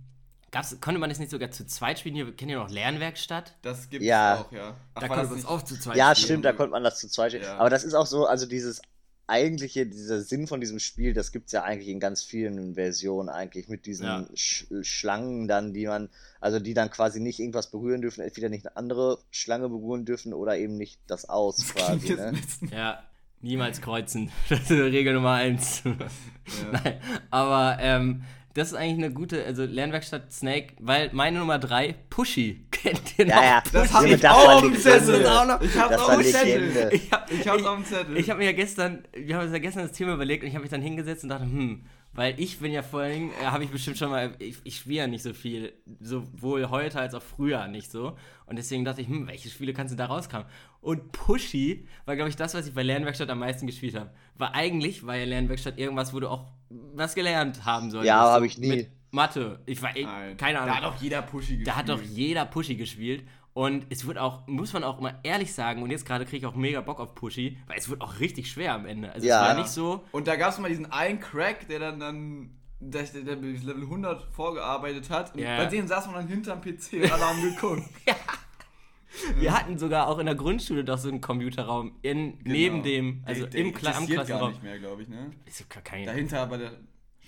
gab's, konnte man das nicht sogar zu zweit spielen? Hier, kennt ihr noch Lernwerkstatt? Das gibt's Ja. auch, ja. Ach, Da konnte man es auch zu zweit Ja, spielen. stimmt, da konnte man das zu zweit spielen. Ja. Aber das ist auch so, also dieses eigentliche, dieser Sinn von diesem Spiel, das gibt es ja eigentlich in ganz vielen Versionen eigentlich mit diesen Ja. Sch Schlangen dann, die man, also die dann quasi nicht irgendwas berühren dürfen, entweder nicht eine andere Schlange berühren dürfen oder eben nicht das Aus Das quasi. Ne? Ja, niemals kreuzen. *laughs* Das ist Regel Nummer eins. Ja. *laughs* Nein, aber ähm, das ist eigentlich eine gute, also Lernwerkstatt Snake, weil meine Nummer drei, Pushy. *laughs* Kennt ihr noch? Ja, ja. Das hab Junge, ich auch auf dem. Zettel. Ich auch war auf dem Zettel. Ich, hab, Ich hab's auf dem Zettel. Ich habe mir ja gestern, wir haben uns ja gestern das Thema überlegt und ich habe mich dann hingesetzt und dachte, hm, weil ich bin ja vor allen Dingen, äh, habe ich bestimmt schon mal, ich, ich spiele ja nicht so viel, sowohl heute als auch früher nicht so. Und deswegen dachte ich, hm, welche Spiele kannst du da rauskommen? Und Pushy war, glaube ich, das, was ich bei Lernwerkstatt am meisten gespielt habe. War eigentlich, war ja Lernwerkstatt irgendwas, wo du auch was gelernt haben solltest. Ja, So hab ich nie. Mit Mathe. Ich war, ich, Nein. keine Ahnung. Da hat auch jeder Pushy gespielt. Da hat doch jeder Pushy gespielt. Und es wird auch, muss man auch immer ehrlich sagen, und jetzt gerade kriege ich auch mega Bock auf Pushy, weil es wird auch richtig schwer am Ende. Also Ja. es war nicht so. Und da gab es mal diesen einen Crack, der dann, dann der, der, der bis Level 100 vorgearbeitet hat. Und Ja. bei dem saß man dann hinterm PC und alle haben geguckt. *laughs* Wir hatten sogar auch in der Grundschule doch so einen Computerraum in, neben dem, also Genau. der, im Kla am existiert gar Klassenraum. nicht mehr, glaube ich, ne? Ist gar kein- Dahinter bei der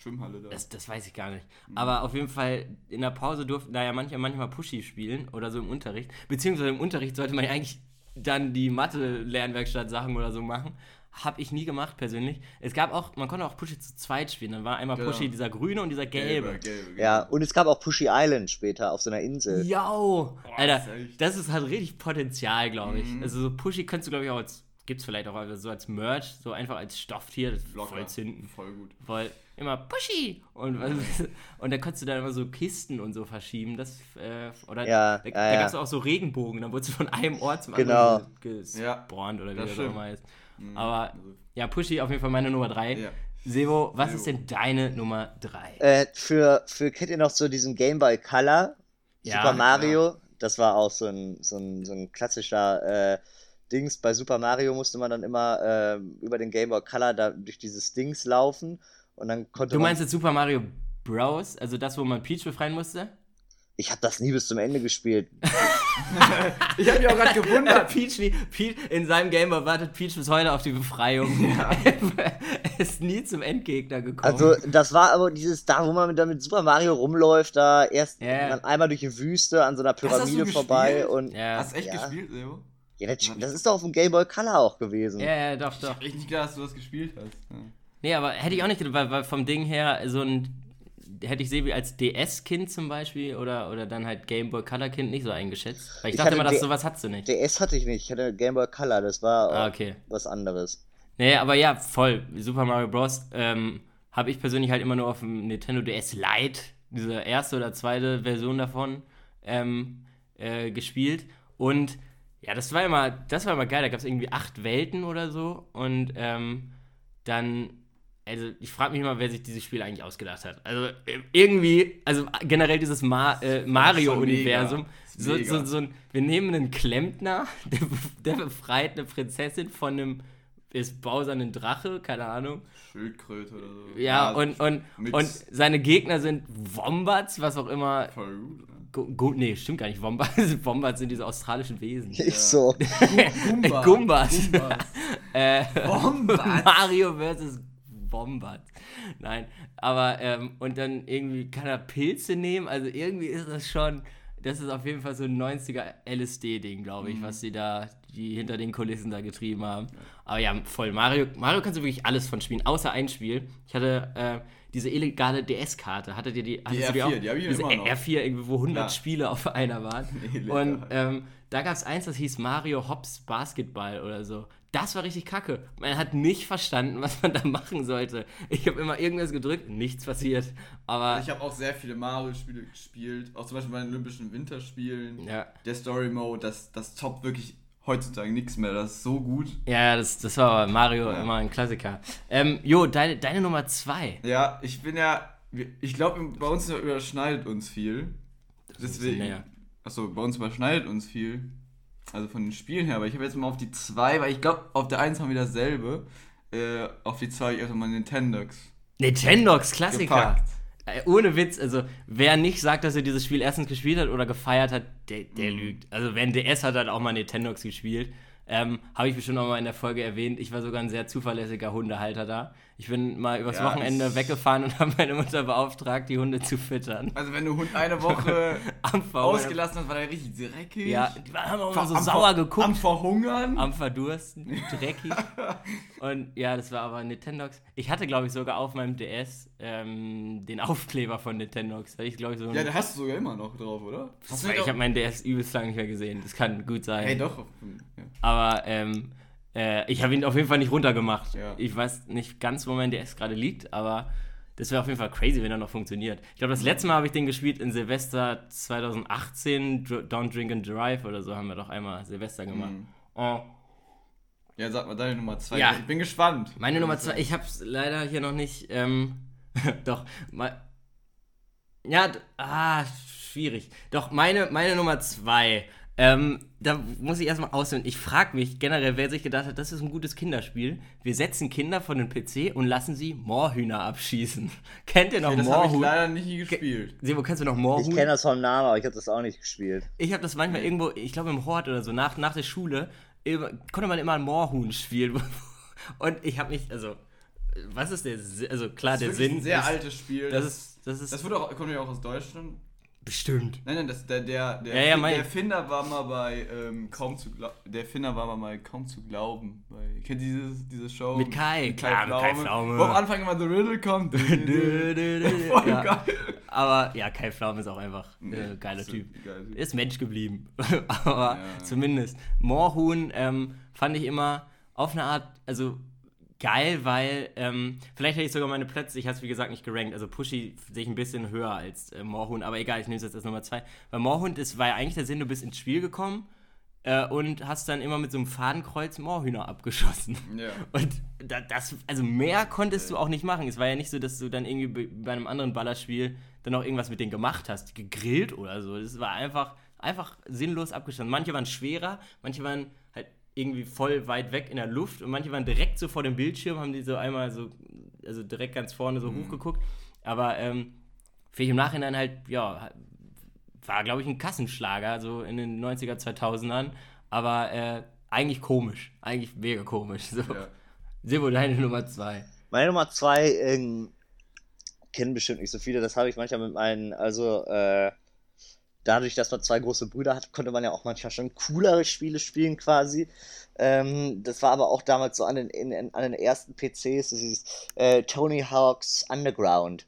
Schwimmhalle da. Das, das weiß ich gar nicht. Aber auf jeden Fall, in der Pause durften da ja manche manchmal Pushy spielen oder so im Unterricht. Beziehungsweise im Unterricht sollte man ja eigentlich dann die Mathe-Lernwerkstatt-Sachen oder so machen. Hab ich nie gemacht persönlich. Es gab auch, man konnte auch Pushy zu zweit spielen. Dann war einmal Genau. Pushy dieser grüne und dieser gelbe. gelbe. Ja, und es gab auch Pushy Island später auf so einer Insel. Jau! Alter, das ist das ist halt richtig Potenzial, glaube ich. Mhm. Also so Pushy könntest du, glaube ich, auch als, gibt's vielleicht auch so als Merch, so einfach als Stofftier, das voll zünden. Voll gut. Voll immer Pushy! Und, und dann konntest du dann immer so Kisten und so verschieben. Das, äh, oder Ja, da, ja, da gab es auch so Regenbogen, dann wurdest du von einem Ort zum Genau. anderen ges- Ja, gespawnt oder wie das das auch immer heißt. Mhm. Aber ja, Pushy auf jeden Fall meine Nummer 3. ja. Sebo, was Sebo. ist denn deine Nummer 3? Äh, für, für, kennt ihr noch so diesen Game Boy Color? Ja, Super Mario? Das war auch so ein, so ein, so ein klassischer äh, Dings. Bei Super Mario musste man dann immer äh, über den Game Boy Color da durch dieses Dings laufen und dann konnte Du man. meinst jetzt Super Mario Bros., also das, wo man Peach befreien musste? Ich habe das nie bis zum Ende gespielt. *laughs* Ich habe mich auch gerade gewundert. Peach, Peach, in seinem Game wartet Peach bis heute auf die Befreiung. er *laughs* ist nie zum Endgegner gekommen. Also, das war aber dieses da, wo man mit, da mit Super Mario rumläuft, da erst Ja. man einmal durch die Wüste an so einer hast du Pyramide vorbei gespielt? und. ja. Hast du echt Ja. gespielt, Sebo? Ja, das, das ist doch auf dem Game Boy Color auch gewesen. ja, ja, doch, Ich doch. hab echt nicht gedacht, dass du das gespielt hast. Ja. Nee, aber hätte ich auch nicht gedacht, weil, weil vom Ding her so ein. Hätte ich Sebi als DS-Kind zum Beispiel oder, oder dann halt Game Boy Color-Kind nicht so eingeschätzt. Weil ich, Ich dachte immer, dass sowas hast du nicht. DS hatte ich nicht, ich hatte Game Boy Color, das war Ah, okay. was anderes. Nee, aber ja, voll. Super Mario Bros. Ähm, habe ich persönlich halt immer nur auf dem Nintendo DS Lite, diese erste oder zweite Version davon, ähm, äh, gespielt. Und ja, das war immer, das war immer geil. Da gab es irgendwie acht Welten oder so. Und ähm, dann, also ich frage mich immer, wer sich dieses Spiel eigentlich ausgedacht hat. Also äh, irgendwie, also generell dieses Ma äh, Mario-Universum. So, so, so ein, wir nehmen einen Klempner, *laughs* der, der befreit eine Prinzessin von einem ist Bowser ein Drache, keine Ahnung. Schildkröte oder so. Ja, und, und, mit- und seine Gegner sind Wombats, was auch immer. Voll gut. Ne? Gu- nee, stimmt gar nicht. Wombats, *laughs* Wombats sind diese australischen Wesen. *laughs* Ich so. Gumba. Gumbas. Gumbas. Äh, Wombats. Mario versus Wombats. Nein, aber, ähm, und dann irgendwie kann er Pilze nehmen. Also irgendwie ist das schon, das ist auf jeden Fall so ein 90er LSD-Ding, glaube ich, was sie da, die hinter den Kulissen da getrieben haben. Aber ja, voll. Mario, Mario kannst du wirklich alles von spielen, außer ein Spiel. Ich hatte äh, diese illegale DS-Karte. Hattet ihr die? du R4, auch? die hab ich immer noch. R4, irgendwie, wo 100 Klar. Spiele auf einer waren. *laughs* Illegal. Und ähm, da gab es eins, das hieß Mario Hops Basketball oder so. Das war richtig kacke. Man hat nicht verstanden, was man da machen sollte. Ich habe immer irgendwas gedrückt, nichts passiert. Aber Ich habe auch sehr viele Mario-Spiele gespielt, auch zum Beispiel bei den Olympischen Winterspielen. ja, Der Story Mode, das, das toppt wirklich heutzutage nichts mehr. Das ist so gut. ja das, das war Mario Ja. immer ein Klassiker. Ähm, jo, deine, deine Nummer zwei. Ja, ich bin ja. Ich glaube, bei uns überschneidet uns viel. Deswegen. Achso, bei uns überschneidet uns viel. Also von den Spielen her. Aber ich habe jetzt mal auf die 2, weil ich glaube, auf der 1 haben wir dasselbe. Äh, auf die 2 erstmal mal Nintendox. Nintendox, Klassiker. Äh, ohne Witz, also wer nicht sagt, dass er dieses Spiel erstens gespielt hat oder gefeiert hat, der, der Mhm. lügt. Also wer ein DS hat, hat auch mal Nintendox gespielt. Ähm, Habe ich bestimmt auch mal in der Folge erwähnt. Ich war sogar ein sehr zuverlässiger Hundehalter da. Ich bin mal übers Ja, Wochenende weggefahren und *laughs* habe meine Mutter beauftragt, die Hunde zu füttern. Also wenn du Hund eine Woche *laughs* ausgelassen hast, war der richtig dreckig. Ja, die haben auch immer so am sauer geguckt. Am Verhungern. am Verdursten, *laughs* dreckig. Und ja, das war aber Nintendox. Ich hatte, glaube ich, sogar auf meinem DS ähm, den Aufkleber von Nintendox. Ich, glaube so ja, den hast du sogar immer noch drauf, oder? Hast ich habe meinen DS übelst lange nicht mehr gesehen. Das kann gut sein. Hey, doch. Ja. Aber ähm, äh, ich habe ihn auf jeden Fall nicht runtergemacht. Ja. Ich weiß nicht ganz, wo mein DS gerade liegt, aber das wäre auf jeden Fall crazy, wenn er noch funktioniert. Ich glaube, das letzte Mal habe ich den gespielt in Silvester 2018. Dr Don't Drink and Drive oder so haben wir doch einmal Silvester gemacht. Mhm. Oh. Ja, sag mal deine Nummer 2. Ja. Ich bin gespannt. Meine Nummer zwei, ich habe es leider hier noch nicht. Ähm, *laughs* doch, mal. Ja, ah, schwierig. Doch, meine, meine Nummer zwei Ähm, da muss ich erstmal ausholen. Ich frage mich generell, wer sich gedacht hat, das ist ein gutes Kinderspiel. Wir setzen Kinder vor den PC und lassen sie Moorhühner abschießen. *laughs* Kennt ihr noch Okay, das habe ich Moorhuhn? leider nicht gespielt. Sebo, kennst du noch Ich Moorhuhn? kenne das vom Namen, aber ich habe das auch nicht gespielt. Ich habe das manchmal irgendwo, ich glaube im Hort oder so, nach, nach der Schule, immer, konnte man immer ein Moorhuhn spielen. *laughs* Und ich habe mich, also, was ist der, Si- also klar, Das der ist wirklich Sinn ein sehr ist, altes Spiel. das ist, das ist, das wurde auch, kommt ja auch aus Deutschland. bestimmt. Nein, nein, das, der, der, der, Ja, ja, mein- der Finder war mal bei ähm, kaum zu glauben. Der Finder war mal kaum zu glauben. Bei, kennt ihr dieses, diese Show? Mit Kai, klar, mit Kai Pflaume. Wo am Anfang immer The Riddle kommt. *laughs* *laughs* Voll ja. geil. Aber ja, Kai Pflaume ist auch einfach Nee, äh, geiler ist ein Typ. geiler Typ. Ist Mensch geblieben. *laughs* Aber Ja. zumindest. Moorhuhn ähm, fand ich immer auf eine Art, also geil, weil ähm, vielleicht hätte ich sogar meine Plätze, ich habe es wie gesagt nicht gerankt, also Pushy sehe ich ein bisschen höher als äh, Moorhuhn, aber egal, ich nehme es jetzt als Nummer zwei. Bei Moorhuhn das war ja eigentlich der Sinn, du bist ins Spiel gekommen äh, und hast dann immer mit so einem Fadenkreuz Moorhühner abgeschossen. Ja. *laughs* Und da, das, also mehr konntest du auch nicht machen. Es war ja nicht so, dass du dann irgendwie bei- einem anderen Ballerspiel dann noch irgendwas mit denen gemacht hast, gegrillt oder so. Das war einfach, einfach sinnlos abgestanden. Manche waren schwerer, manche waren irgendwie voll weit weg in der Luft und manche waren direkt so vor dem Bildschirm, haben die so einmal so, also direkt ganz vorne so hochgeguckt. Aber ähm, finde ich im Nachhinein halt, ja, war, glaube ich, ein Kassenschlager, so in den 90er, 2000ern. Aber äh, eigentlich komisch. Eigentlich mega komisch. So. Ja. Sebo, deine Nummer zwei. Meine Nummer zwei ähm, kennen bestimmt nicht so viele. Das habe ich manchmal mit meinen, also äh, dadurch, dass man zwei große Brüder hat, konnte man ja auch manchmal schon coolere Spiele spielen quasi. Ähm, das war aber auch damals so an den, in, in, an den ersten PCs, das ist äh, Tony Hawk's Underground.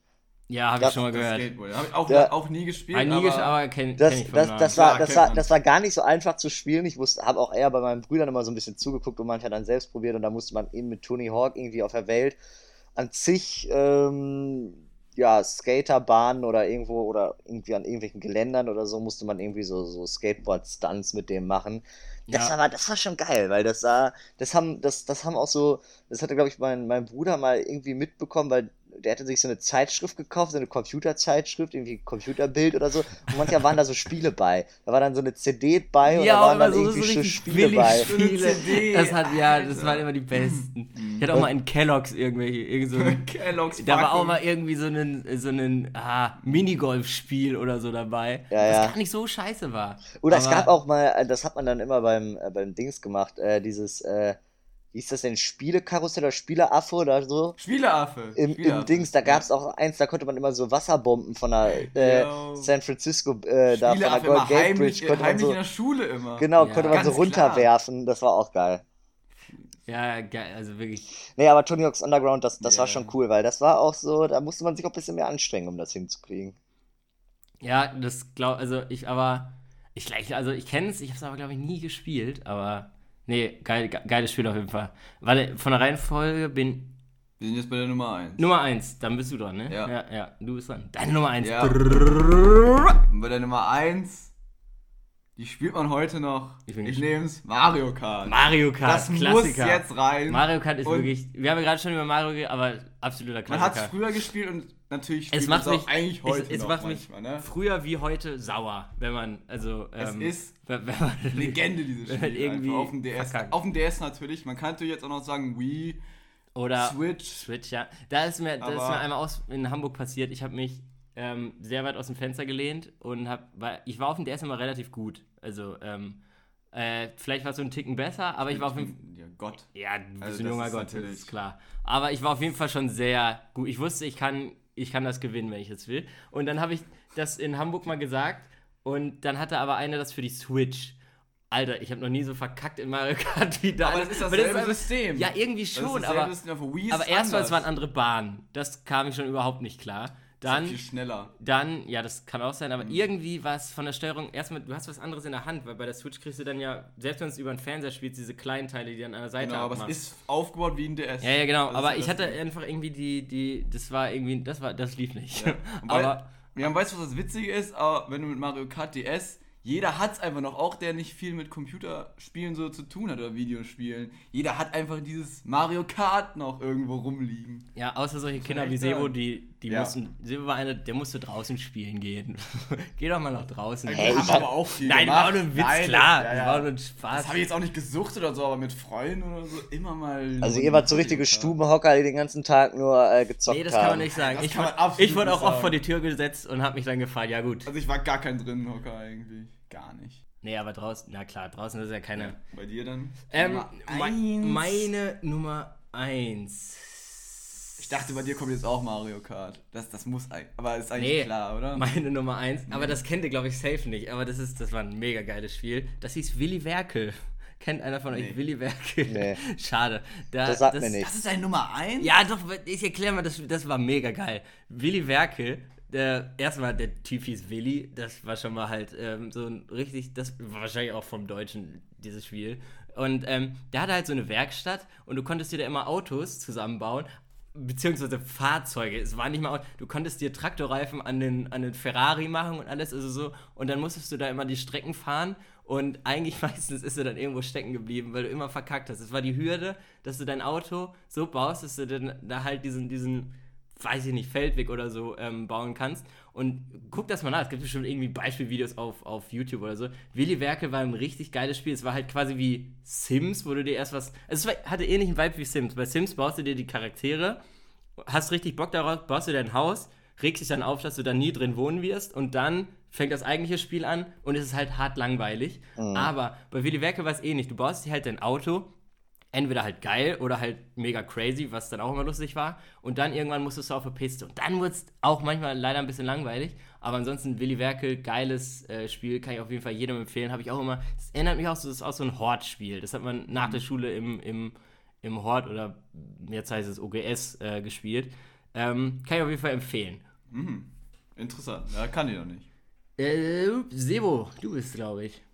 Ja, habe ich Das- schon mal gehört. Habe ich auch, Ja. auch nie gespielt. Aber Nigisch, aber kenn, Das, kenn das, das, war, das, kennt war, das war gar nicht so einfach zu spielen. Ich wusste, habe auch eher bei meinen Brüdern immer so ein bisschen zugeguckt und manchmal dann selbst probiert und da musste man eben mit Tony Hawk irgendwie auf der Welt an zig ähm, ja, Skaterbahnen oder irgendwo oder irgendwie an irgendwelchen Geländern oder so musste man irgendwie so, so Skateboard-Stunts mit dem machen. Das, Ja. war, das war schon geil, weil das sah, das haben, das, das haben auch so, das hatte, glaube ich, mein, mein Bruder mal irgendwie mitbekommen, weil der hatte sich so eine Zeitschrift gekauft, so eine Computerzeitschrift, irgendwie Computerbild oder so. Und manchmal waren da so Spiele bei. Da war dann so eine CD bei und ja, da waren dann so, so irgendwie richtig Spiele bei. Spiele. So Das hat, ja, das waren immer die besten. Ich hatte auch mal in Kellogg's irgendwelche, irgend so ein, *laughs* Kellogg's da war auch mal irgendwie so ein, so ein ah, Minigolf-Spiel oder so dabei, Ja, das ja. gar nicht so scheiße war. Oder es Aber- gab auch mal, äh, das hat man dann immer beim, äh, beim Dings gemacht, äh, dieses, äh, wie ist das denn, Spielekarussell oder Spieleaffe oder so? Spieleaffe. Im, Spieleaffe. im Dings, da gab es auch eins, da konnte man immer so Wasserbomben von der äh. San Francisco, äh, da von der immer Gate heimlich, Bridge, konnte man heimlich so, in der Schule immer. genau, Ja. konnte man so Ganz klar. runterwerfen, das war auch geil. Ja, geil, also wirklich. Nee, aber Tony Hawk's Underground, das, das war Ja. schon cool, weil das war auch so, da musste man sich auch ein bisschen mehr anstrengen, um das hinzukriegen. Ja, das glaub, also ich aber, ich gleich, also ich kenne es, ich habe es aber glaube ich nie gespielt, aber nee, geil, ge geiles Spiel auf jeden Fall. Warte, von der Reihenfolge bin Wir sind jetzt bei der Nummer 1. Nummer 1, dann bist du dran, ne? Ja. ja, ja du bist dran. Deine Nummer 1. Ja. Bei der Nummer 1, die spielt man heute noch. Ich Ich nehme es Mario Kart. Mario Kart, das muss Klassiker. jetzt rein. Mario Kart ist Und wirklich, wir haben ja gerade schon über Mario geredet, aber absoluter Man hat es Klassiker. früher gespielt und natürlich Es spielt macht man's mich, auch eigentlich heute es, es macht mich manchmal, ne? früher wie heute sauer, wenn man, also, Es ähm, ist wenn, wenn man, Legende dieses Spiel. irgendwie auf dem DS. verkackt. Auf dem DS natürlich. Man kann natürlich jetzt auch noch sagen Wii, oder Switch. Switch, ja. Da ist mir, das ist mir einmal aus, in Hamburg passiert. Ich habe mich ähm, sehr weit aus dem Fenster gelehnt und hab, weil ich war auf dem DS immer relativ gut. Also, ähm, äh, vielleicht war es so ein Ticken besser, aber ich war auf jeden Fall. Ja, Gott. Ja, du bist Also ein das junger ist Gott, das natürlich- ist klar. Aber ich war auf jeden Fall schon sehr gut. Ich wusste, ich kann, ich kann das gewinnen, wenn ich es will. Und dann habe ich das in Hamburg mal gesagt und dann hatte aber einer das für die Switch. Alter, ich habe noch nie so verkackt in Mario Kart wie da. Aber das ist dasselbe einfach- System. Ja, irgendwie Das ist schon, aber, System, ist aber erst mal, es waren andere Bahnen. Das kam mir schon überhaupt nicht klar. Dann, viel schneller. dann, ja, das kann auch sein, Mhm. aber irgendwie war es von der Steuerung erstmal, du hast was anderes in der Hand, weil bei der Switch kriegst du dann ja, selbst wenn du es über den Fernseher spielst, diese kleinen Teile, die dann an der Seite Genau, aber es ist aufgebaut wie ein DS. Ja, ja, genau. Das ist aber ich hatte einfach irgendwie die, die, das war irgendwie, das war, das lief nicht. Ja. *laughs* Aber Ja, und weißt du, was das Witzige ist? Aber wenn du mit Mario Kart DS, jeder hat es einfach noch, auch der nicht viel mit Computerspielen so zu tun hat oder Videospielen. Jeder hat einfach dieses Mario Kart noch irgendwo rumliegen. ja, außer solche Kinder wie Sebo, die die Ja. mussten, Silber war eine, der musste draußen spielen gehen. *laughs* Geh doch mal nach draußen. Hey, haben ich aber auch viel Nein, gemacht. war nur ein Witz, Nein, klar. Ja, ja. War nur ein Spaß. Das habe ich jetzt auch nicht gesucht oder so, aber mit Freunden oder so immer mal. Also ihr wart so richtige Stubenhocker, die den ganzen Tag nur äh, gezockt Nee, das haben. kann man nicht sagen. Das Ich, wurde- ich wurde auch oft vor die Tür gesetzt und habe mich dann gefragt, ja gut. Also ich war gar kein Drinnenhocker eigentlich. Gar nicht. Nee, aber draußen, na klar, draußen ist ja keine. Ja. Bei dir dann? Ähm, Nummer me- eins. meine Nummer 1. Ich dachte, bei dir kommt jetzt auch Mario Kart. Das, das muss eigentlich. Aber ist eigentlich Nee, klar, oder? Meine Nummer 1. Aber das kennt ihr, glaube ich, safe nicht. Aber das, ist, das war ein mega geiles Spiel. Das hieß Willy Werkel. Kennt einer von euch Nee. Willy Werkel? Nee. *laughs* Schade. Da, Das sagt mir nichts. Das ist deine Nummer 1? Ja, doch, ich erkläre mal, das, das war mega geil. Willy Werkel, der, erstmal der Typ hieß Willy, das war schon mal halt ähm, so ein richtig, das war wahrscheinlich auch vom Deutschen, dieses Spiel. Und ähm, der hatte halt so eine Werkstatt und du konntest dir da immer Autos zusammenbauen, beziehungsweise Fahrzeuge. Es war nicht mal, du konntest dir Traktorreifen an den, an den Ferrari machen und alles, also so. Und dann musstest du da immer die Strecken fahren und eigentlich *laughs* meistens ist er dann irgendwo stecken geblieben, weil du immer verkackt hast. Es war die Hürde, dass du dein Auto so baust, dass du dann da halt diesen, diesen, weiß ich nicht, Feldweg oder so ähm, bauen kannst. Und guck das mal nach, es gibt bestimmt irgendwie Beispielvideos auf, auf YouTube oder so. Willy Werke war ein richtig geiles Spiel. Es war halt quasi wie Sims, wo du dir erst was. Also es war, hatte ähnlichen Vibe wie Sims. Bei Sims baust du dir die Charaktere, hast richtig Bock darauf, baust du dein Haus, regst dich dann auf, dass du da nie drin wohnen wirst und dann fängt das eigentliche Spiel an und es ist halt hart langweilig. Aber bei Willy Werke war es ähnlich. Du baust dir halt dein Auto, entweder halt geil oder halt mega crazy, was dann auch immer lustig war. Und dann irgendwann musstest du auf der Piste. Und dann wurde es auch manchmal leider ein bisschen langweilig. Aber ansonsten Willy Werkel, geiles äh, Spiel, kann ich auf jeden Fall jedem empfehlen. Habe ich auch immer. Es erinnert mich auch so, das ist auch so ein Hort-Spiel. Das hat man nach der Schule im, im, im Hort oder jetzt heißt es OGS äh, gespielt. Ähm, kann ich auf jeden Fall empfehlen. Mhm. Interessant. Ja, kann ich noch nicht. Äh, Sebo, du bist, glaube ich.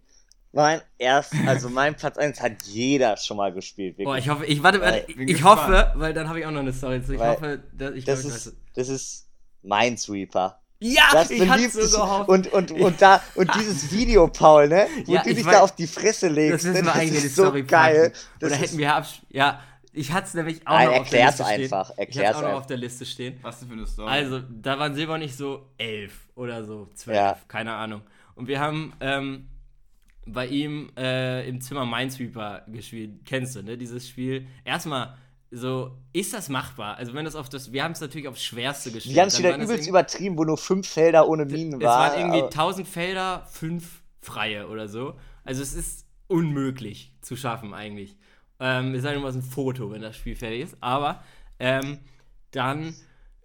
Mein erst, also mein Platz 1 hat jeder schon mal gespielt. Wirklich. Boah, ich hoffe, ich warte, warte ich gespannt. hoffe, weil dann habe ich auch noch eine Story zu. Ich Weil hoffe, dass ich das glaub, ich ist, das ist Minesweeper. Ja, Das ich hatte beliebt so gehofft. und, und, und, da, und *laughs* dieses Video, Paul, ne? Wo Ja, du ich dich weiß- da auf die Fresse das legst, müssen ne? wir das eigentlich ist so Story geil. Das Oder ist, hätten wir abs Ja, ich hatte es nämlich auch Nein, noch auf der erklär's Liste einfach, stehen. erklär's ich hatte auch noch einfach. auf der Liste stehen. Was denn für eine Story? Also, da waren Silber nicht so elf oder so, zwölf, Ja. keine Ahnung. Und wir haben ähm, bei ihm äh, im Zimmer Minesweeper gespielt. Kennst du, ne? Dieses Spiel. Erstmal, so, ist das machbar? Also, wenn das auf das. Wir haben es natürlich aufs Schwerste gespielt. die haben es wieder waren übelst übertrieben, wo nur fünf Felder ohne Minen es waren. waren irgendwie aber- 1000 Felder, fünf freie oder so. Also es ist unmöglich zu schaffen eigentlich. Ähm, es sei denn, machst ein Foto, wenn das Spiel fertig ist. Aber ähm, dann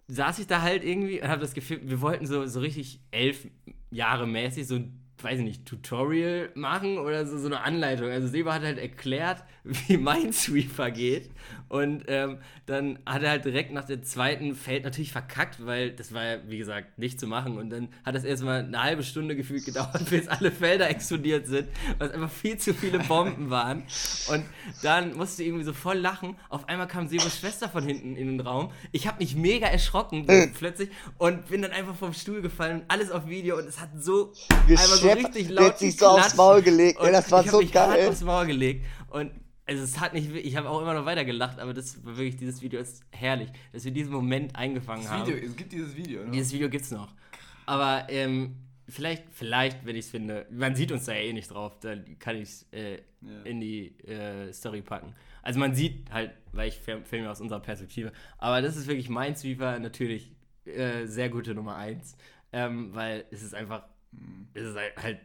saß ich da halt irgendwie und habe das Gefühl, wir wollten so, so richtig elf Jahre mäßig so ein, weiß ich nicht, Tutorial machen oder so, so eine Anleitung. Also Seba hat halt erklärt, *laughs* wie Minesweeper geht. Und ähm, dann hat er halt direkt nach dem zweiten Feld natürlich verkackt, weil das war ja, wie gesagt, nicht zu machen. Und dann hat das erstmal eine halbe Stunde gefühlt gedauert, *laughs* bis alle Felder explodiert sind, weil es einfach viel zu viele Bomben waren. Und dann musste ich irgendwie so voll lachen. Auf einmal kam Sebos Schwester von hinten in den Raum. Ich habe mich mega erschrocken plötzlich und bin dann einfach vom Stuhl gefallen und alles auf Video und es hat so einmal so Geschepp, richtig laut hat sich so aufs. Maul gelegt. Und ey, das war so geil. aufs Maul gelegt. Und also es hat nicht, ich habe auch immer noch weiter gelacht, aber das war wirklich, dieses Video ist herrlich, dass wir diesen Moment eingefangen das haben. Video, es gibt dieses Video, ne? Dieses Video gibt's noch. Aber ähm, vielleicht, vielleicht, wenn ich es finde, man sieht uns da ja eh nicht drauf, dann kann ich es äh, Ja. in die äh, Story packen. Also man sieht halt, weil ich film- filme aus unserer Perspektive. Aber das ist wirklich Minesweeper natürlich äh, sehr gute Nummer 1. Ähm, weil es ist einfach, Es ist halt, halt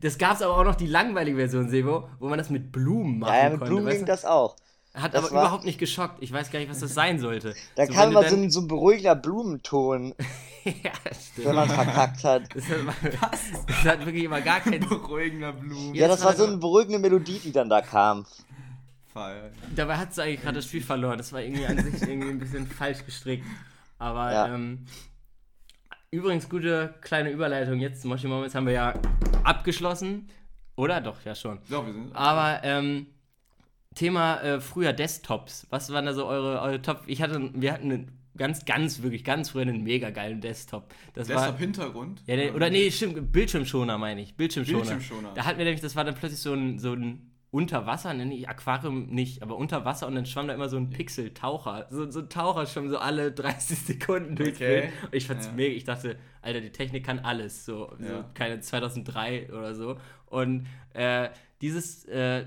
das gab es aber auch noch die langweilige Version, Sebo, wo man das mit Blumen machen Ja, ja, mit konnte. Blumen weißt ging das auch. Hat das aber war- überhaupt nicht geschockt. Ich weiß gar nicht, was das sein sollte. *laughs* Da So, kam du immer so dann- ein, so ein beruhigender Blumenton, *laughs* ja, stimmt. wenn man verkackt hat. *laughs* Das hat, das hat wirklich immer gar keinen Beruhigender Blumen. Ja, das war so eine beruhigende Melodie, die dann da kam. Feier. Dabei hat sie eigentlich gerade das Spiel verloren. Das war irgendwie an sich irgendwie ein bisschen falsch gestrickt. Aber Ja. ähm, übrigens, gute kleine Überleitung jetzt. Moshi Moments haben wir ja abgeschlossen. Oder? Doch, ja schon. Doch, wir sind. Aber ähm, Thema äh, früher Desktops. Was waren da so eure, eure Top? Ich hatte, wir hatten einen ganz, ganz, wirklich ganz früher einen mega geilen Desktop. Das Desktop-Hintergrund? ja, der, oder nee, stimmt, Bildschirmschoner meine ich. Bildschirmschoner. Bildschirmschoner. Da hatten wir nämlich, das war dann plötzlich so ein, so ein unter Wasser, nenne ich Aquarium nicht, aber unter Wasser und dann schwamm da immer so ein Pixel-Taucher. So, so ein Taucher schwamm so alle *laughs* 30 Sekunden durchs Okay. Bild. Und ich fand's Ja. mega. Ich dachte, Alter, die Technik kann alles. So, so Ja. keine 2003 oder so. Und äh, dieses, äh,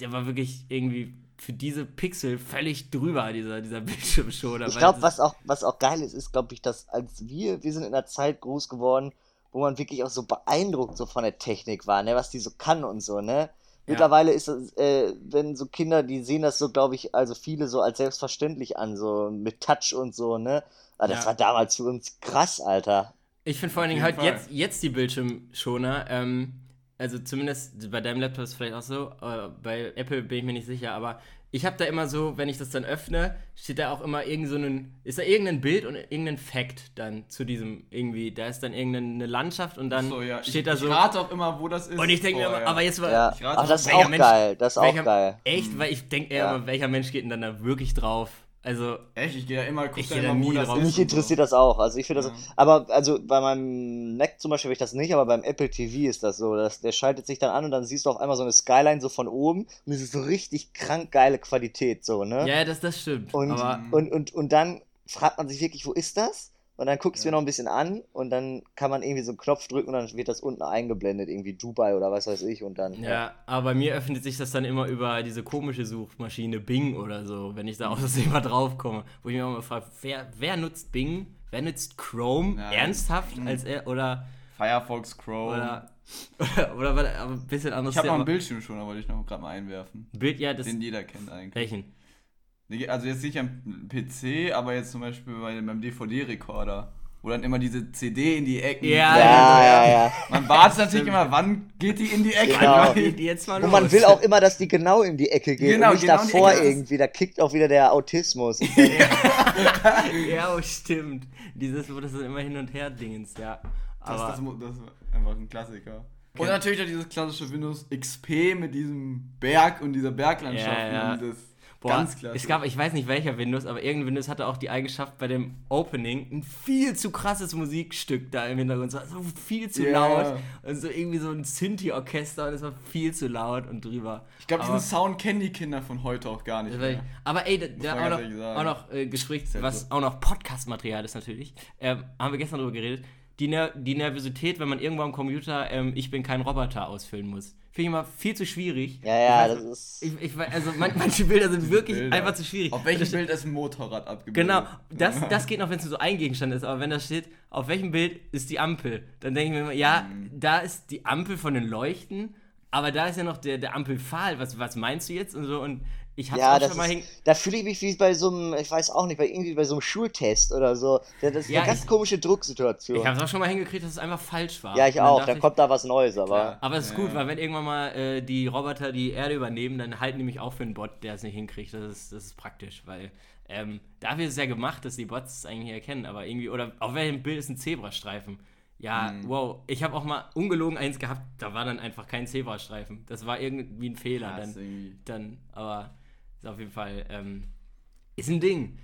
der war wirklich irgendwie für diese Pixel völlig drüber, dieser, dieser *laughs* Bildschirmschoner. Ich glaube, was auch, was auch geil ist, ist, glaube ich, dass als wir, wir sind in einer Zeit groß geworden, wo man wirklich auch so beeindruckt so von der Technik war, ne, was die so kann und so, ne. Mittlerweile ist es, äh, wenn so Kinder, die sehen das so, glaube ich, also viele so als selbstverständlich an, so mit Touch und so, ne. Aber das Ja. war damals für uns krass, Alter. Ich finde vor allen Dingen halt Fall. jetzt, jetzt die Bildschirmschoner, ähm, also zumindest bei deinem Laptop ist es vielleicht auch so, äh, bei Apple bin ich mir nicht sicher, aber ich habe da immer so, wenn ich das dann öffne, steht da auch immer irgend so ein, ist da irgendein Bild und irgendein Fact dann zu diesem irgendwie, da ist dann irgendeine Landschaft und dann So, ja. steht ich, da so. Ich rate auch immer, wo das ist. und ich denke mir Oh, immer, ja. aber jetzt war. Ja, ich rate ach, das ist welcher auch Mensch- geil, das ist auch welcher- geil. Echt? Weil ich denke eher Ja. immer, welcher Mensch geht denn dann da wirklich drauf? Also, Echt, ich gehe da immer, guck Ich da immer, nie das drauf. Mich interessiert so. das auch. Also ich finde das. Ja. Aber also bei meinem Mac zum Beispiel habe ich das nicht, aber beim Apple TV ist das so. Dass, der schaltet sich dann an und dann siehst du auf einmal so eine Skyline so von oben und es ist so richtig krank geile Qualität, so, ne? ja, das, das stimmt. und, aber und, und, und dann fragt man sich wirklich, wo ist das? Und dann guckst du mir noch ein bisschen an und dann kann man irgendwie so einen Knopf drücken und dann wird das unten eingeblendet, irgendwie Dubai oder was weiß ich und dann. Ja, aber bei mir öffnet sich das dann immer über diese komische Suchmaschine Bing oder so, wenn ich da *laughs* aus Versehen mal drauf komme. Wo ich mir auch mal frage, wer, wer nutzt Bing? Wer nutzt Chrome? Ja. Ernsthaft? Mhm. Als er, oder, Firefox, Chrome. oder, *laughs* oder, oder, ein bisschen anderes. ich habe noch Thema. einen Bildschirm schon, da wollte ich noch gerade mal einwerfen. Bild, ja, das. Den jeder kennt eigentlich. Welchen? Also jetzt nicht am PC, aber jetzt zum Beispiel bei, beim DVD-Rekorder. Wo dann immer diese CD in die Ecken. Ja, Ja, ja, ja. Man wartet natürlich immer, wann geht die in die Ecke? Genau. Geht die jetzt mal Und los. man will auch immer, dass die genau in die Ecke geht Genau, und nicht genau davor das irgendwie. Da kickt auch wieder der Autismus. *laughs* ja, oh, stimmt. Dieses, wo das immer hin und her dingens, ja. Das, Aber, das, mu- das ist einfach ein Klassiker. Und natürlich auch dieses klassische Windows XP mit diesem Berg und dieser Berglandschaft. Ja, ja. Und dieses Boah, ganz klassisch. es gab, ich weiß nicht welcher Windows, aber irgendein Windows hatte auch die Eigenschaft bei dem Opening ein viel zu krasses Musikstück da im Hintergrund. Es war so viel zu Ja. laut. Und so irgendwie so ein Synthi-Orchester und es war viel zu laut und drüber. ich glaube, diesen Sound kennen die Kinder von heute auch gar nicht mehr. aber ey, da, da auch noch, auch noch äh, Gespräch, was auch noch Podcast-Material ist natürlich, ähm, haben wir gestern drüber geredet. Die, Ner die Nervosität, wenn man irgendwo am Computer ähm, Ich bin kein Roboter ausfüllen muss. Finde ich immer viel zu schwierig. Ja, ja, weiß- das ist. Ich, ich, also man, manche Bilder sind *laughs* wirklich Bilder. einfach zu schwierig. Auf welchem Bild ist ein Motorrad abgebildet? Genau, das, das geht noch, wenn es so ein Gegenstand ist, aber wenn da steht, auf welchem Bild ist die Ampel, dann denke ich mir immer, ja, Mhm. da ist die Ampel von den Leuchten, aber da ist ja noch der, der Ampelpfahl, was, was meinst du jetzt und so und ich hab's Ja, auch das schon mal ist, da fühle ich mich wie bei so einem, ich weiß auch nicht, bei irgendwie bei so einem Schultest oder so. Das ist Ja, eine ganz ich- komische Drucksituation. Ich hab's auch schon mal hingekriegt, dass es einfach falsch war. ja, ich auch. Dann ich- kommt da was Neues, aber. Klar. aber es ist Ja, gut, ja. weil wenn irgendwann mal äh, die Roboter die Erde übernehmen, dann halten die mich auch für einen Bot, der es nicht hinkriegt. Das ist, das ist praktisch, weil ähm, dafür ist es ja gemacht, dass die Bots es eigentlich erkennen. Aber irgendwie, oder auf welchem Bild ist ein Zebrastreifen? Ja, Mhm. wow. Ich habe auch mal ungelogen eins gehabt, da war dann einfach kein Zebrastreifen. Das war irgendwie ein Fehler. Ja, ist dann, irgendwie- dann, aber ist auf jeden Fall, ähm, ist ein Ding.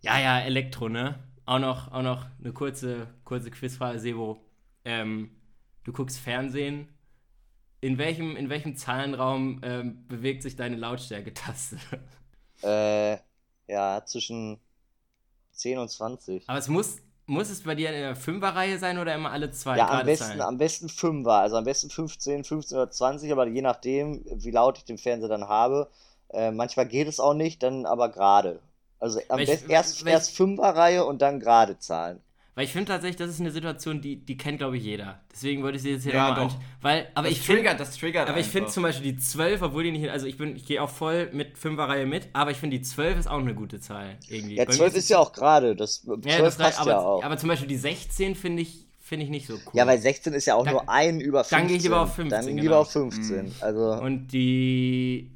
Ja, ja, Elektro, ne? Auch noch, auch noch eine kurze, kurze Quizfrage, Sebo. Ähm, du guckst Fernsehen. In welchem, in welchem Zahlenraum ähm, bewegt sich deine Lautstärke-Taste? *laughs* Äh, ja, zwischen 10 und 20. Aber es muss, muss es bei dir in der Fünferreihe sein oder immer alle zwei Ja, am besten, am besten 5 war, also am besten 15, 15 oder 20, aber je nachdem, wie laut ich den Fernseher dann habe. Äh, manchmal geht es auch nicht, dann aber gerade. Also am besten erst, welch- erst Fünferreihe und dann gerade Zahlen. Weil ich finde tatsächlich, das ist eine Situation, die, die kennt, glaube ich, jeder. Deswegen wollte ich sie jetzt hier Ja, nochmal doch. anschauen. Weil, aber das ich finde, triggert, das triggert aber ich finde zum Beispiel die 12, obwohl die nicht, also ich bin, ich gehe auch voll mit Fünferreihe mit, aber ich finde die 12 ist auch eine gute Zahl irgendwie. Ja, Bei mir 12 ist ja auch gerade. Das 12 ja, das passt aber, ja auch. aber zum Beispiel die 16 finde ich, finde ich nicht so cool. Ja, weil 16 ist ja auch Dann- nur ein über 15. dann gehe ich lieber auf 15, Dann genau. lieber auf 15. Mhm. Also, Und die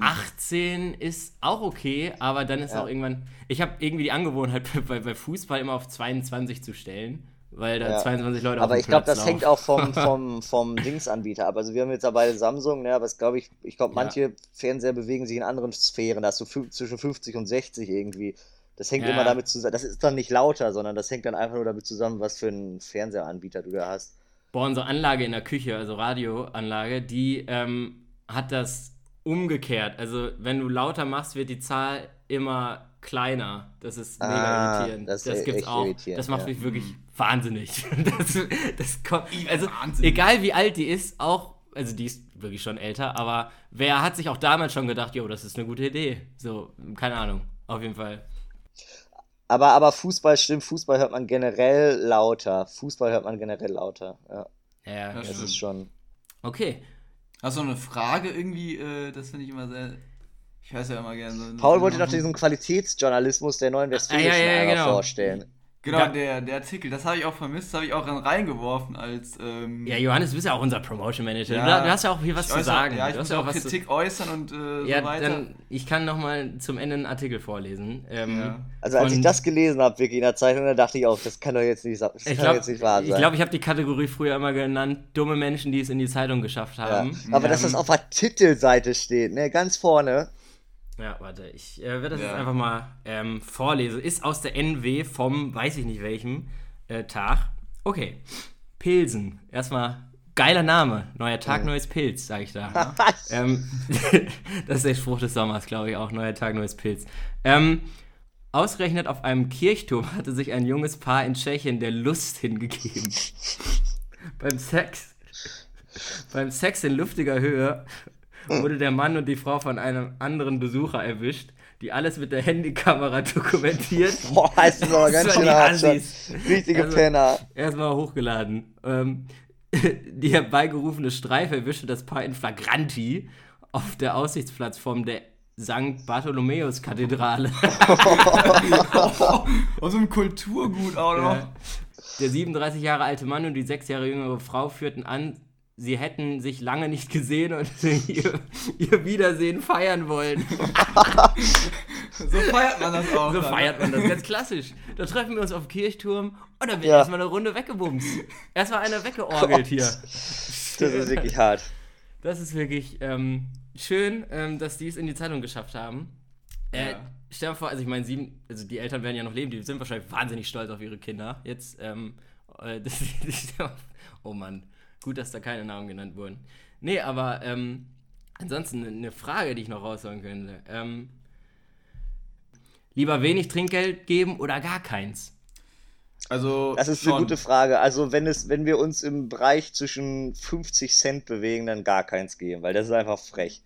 18 ist auch okay, aber dann ist Ja. auch irgendwann. Ich habe irgendwie die Angewohnheit, *laughs* bei, bei Fußball immer auf 22 zu stellen, weil da Ja. 22 Leute auf aber ich glaube, das hängt laufen. auch vom, *laughs* vom, vom Dingsanbieter ab. Also wir haben jetzt ja beide Samsung, ne, aber glaube ich, ich glaube, Ja. manche Fernseher bewegen sich in anderen Sphären. Da hast du zwischen 50 und 60 irgendwie. Das hängt Ja. immer damit zusammen. Das ist dann nicht lauter, sondern das hängt dann einfach nur damit zusammen, was für einen Fernsehanbieter du da hast. Boah, unsere Anlage in der Küche, also Radioanlage, die ähm, hat das umgekehrt. Also, wenn du lauter machst, wird die Zahl immer kleiner. Das ist mega Ah, irritierend. das Das, gibt's auch. Das macht ja. mich wirklich wahnsinnig. *laughs* Das, das kommt, also, wahnsinnig. egal wie alt die ist, auch, also die ist wirklich schon älter, aber wer hat sich auch damals schon gedacht, jo, das ist eine gute Idee? So, keine Ahnung. Auf jeden Fall. Aber, aber Fußball stimmt, Fußball hört man generell lauter. Fußball hört man generell lauter. Ja, Ja, Das das ist schon. okay. Hast du noch eine Frage irgendwie? Äh, das finde ich immer sehr. Ich weiß ja immer gerne so. Paul wollte noch diesen Qualitätsjournalismus der neuen Westfälischen Ah, ja, ja, genau. vorstellen. Genau, Ja. der, der Artikel, das habe ich auch vermisst, das habe ich auch reingeworfen als. Ähm, Ja, Johannes, du bist ja auch unser Promotion Manager. Ja. Du, du hast ja auch hier was ich zu äußere- sagen. Ja, ich du muss hast ja auch was zu- Kritik äußern und äh, Ja, so weiter. dann, ich kann noch mal zum Ende einen Artikel vorlesen. Ähm, Ja. Also als ich das gelesen habe, wirklich in der Zeitung, dann dachte ich auch, das kann doch jetzt nicht, das Ich glaube, jetzt nicht wahr ich, sein. glaub, ich habe die Kategorie früher immer genannt, dumme Menschen, die es in die Zeitung geschafft ja. haben. Aber dass Ähm, das auf der Titelseite steht, ne, ganz vorne. Ja, warte, ich äh, werde das Ja. jetzt einfach mal ähm, vorlesen. Ist aus der NW vom, weiß ich nicht welchem, äh, Tag. Okay, Pilsen. Erstmal geiler Name. Neuer Tag, neues Pilz, sage ich da. *laughs* ähm, *laughs* das ist der Spruch des Sommers, glaube ich auch. Neuer Tag, neues Pilz. Ähm, ausgerechnet auf einem Kirchturm hatte sich ein junges Paar in Tschechien der Lust hingegeben. *laughs* beim Sex. Beim Sex in luftiger Höhe wurde der Mann und die Frau von einem anderen Besucher erwischt, die alles mit der Handykamera *laughs* dokumentiert. Boah, heißt das aber ganz schön hart schon. Richtige Also- Penner. Erstmal hochgeladen. Ähm, *laughs* die herbeigerufene Streife erwischte das Paar in Flagranti auf der Aussichtsplattform der St. Bartholomäus-Kathedrale. *laughs* Aus so einem Kulturgut auch noch. Ja. Der 37 Jahre alte Mann und die sechs Jahre jüngere Frau führten an, sie hätten sich lange nicht gesehen und *laughs* ihr, ihr Wiedersehen feiern wollen. *laughs* So feiert man das auch. So dann. feiert man das ganz klassisch. Da treffen wir uns auf dem Kirchturm und dann wird Ja. erstmal eine Runde weggebumst. Erstmal einer weggeorgelt hier. Das ist wirklich hart. Das ist wirklich ähm, schön, ähm, dass die es in die Zeitung geschafft haben. Äh, Ja. Stell dir vor, also ich meine, sieben, also die Eltern werden ja noch leben, die sind wahrscheinlich wahnsinnig stolz auf ihre Kinder. Jetzt, ähm, äh, *laughs* das, oh Mann, gut, dass da keine Namen genannt wurden. Nee, aber ähm, ansonsten eine Frage, die ich noch raushauen könnte. Ähm, lieber wenig Trinkgeld geben oder gar keins? Also, Das ist schon. eine gute Frage. Also wenn es, wenn wir uns im Bereich zwischen 50 Cent bewegen, dann gar keins geben, weil das ist einfach frech.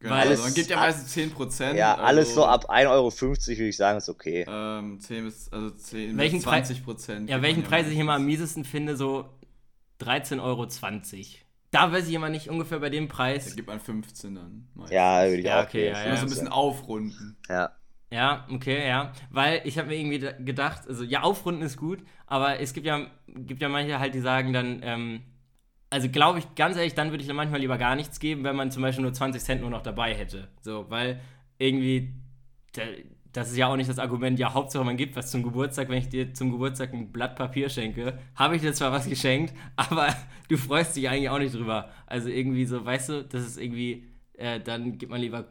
Genau, Weil also es- man gibt ja meistens 10%. Ja, alles also, so ab 1,50 Euro würde ich sagen, ist okay. Ähm, 10 bis, also 10 Welchen bis Pre- 20 Prozent. Ja, welchen Preis ich immer am miesesten finde, so 13,20 Euro. Da weiß ich immer nicht ungefähr bei dem Da Preis. gibt man 15 dann. meistens. Ja, würde ich Ja, auch okay, ja, ja. so ein bisschen aufrunden. Ja. Ja, okay, ja. Weil ich habe mir irgendwie da- gedacht, also ja, aufrunden ist gut, aber es gibt ja, gibt ja manche halt, die sagen dann, ähm, also glaube ich, ganz ehrlich, dann würde ich dann manchmal lieber gar nichts geben, wenn man zum Beispiel nur 20 Cent nur noch dabei hätte. So, weil irgendwie, da- das ist ja auch nicht das Argument, ja, Hauptsache man gibt was zum Geburtstag, wenn ich dir zum Geburtstag ein Blatt Papier schenke, habe ich dir zwar was geschenkt, *laughs* aber du freust dich eigentlich auch nicht drüber. Also irgendwie so, weißt du, das ist irgendwie, äh, dann gibt man lieber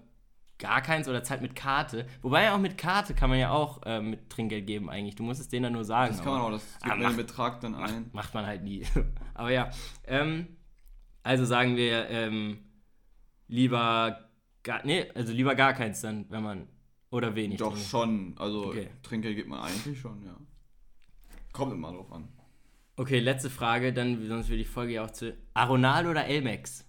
gar keins oder zahlt mit Karte. Wobei ja auch mit Karte kann man ja auch äh, mit Trinkgeld geben eigentlich. Du musst es denen dann nur sagen. Das kann man auch, das Ah, gibt man mach- den Betrag dann ein. Macht man halt nie. *laughs* aber ja. Ähm, also sagen wir ähm, lieber gar, nee, also lieber gar keins dann, wenn man oder wenig. Doch trinkt. schon. Also Okay. Trinkgeld gibt man eigentlich schon, ja. Kommt immer drauf an. Okay, letzte Frage, dann sonst würde die Folge ja auch zu Aronal oder Elmex.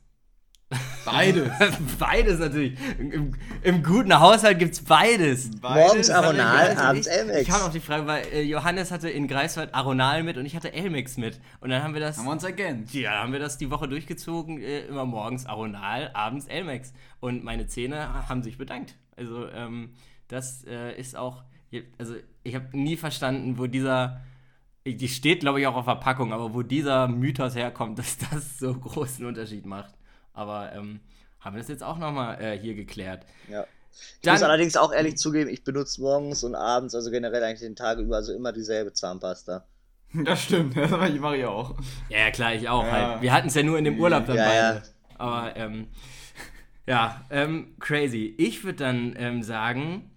Beides. *laughs* beides natürlich. Im, Im guten Haushalt gibt es beides. Morgens Aronal, Also abends ich, Elmex. Ich kam auf die Frage, weil äh, Johannes hatte in Greifswald Aronal mit und ich hatte Elmex mit. Und dann haben wir das. Haben wir uns ergänzt. Ja, haben wir das die Woche durchgezogen, äh, immer morgens Aronal, abends Elmex. Und meine Zähne haben sich bedankt. Also, ähm, das äh, ist auch, also ich habe nie verstanden, wo dieser, die steht glaube ich auch auf Verpackung, aber wo dieser Mythos herkommt, *laughs* dass das so großen Unterschied macht. Aber ähm, haben wir das jetzt auch nochmal äh, hier geklärt. Ja. Ich Dann- muss allerdings auch ehrlich zugeben, ich benutze morgens und abends, also generell eigentlich den Tag über, also immer dieselbe Zahnpasta. *laughs* Das stimmt, das mache ich- mache ich auch. Ja, ja, klar, ich auch Ja. halt. Wir hatten es ja nur in dem Urlaub dann Ja, beide. ja. Aber, ähm, ja, ähm, crazy. Ich würde dann ähm, sagen,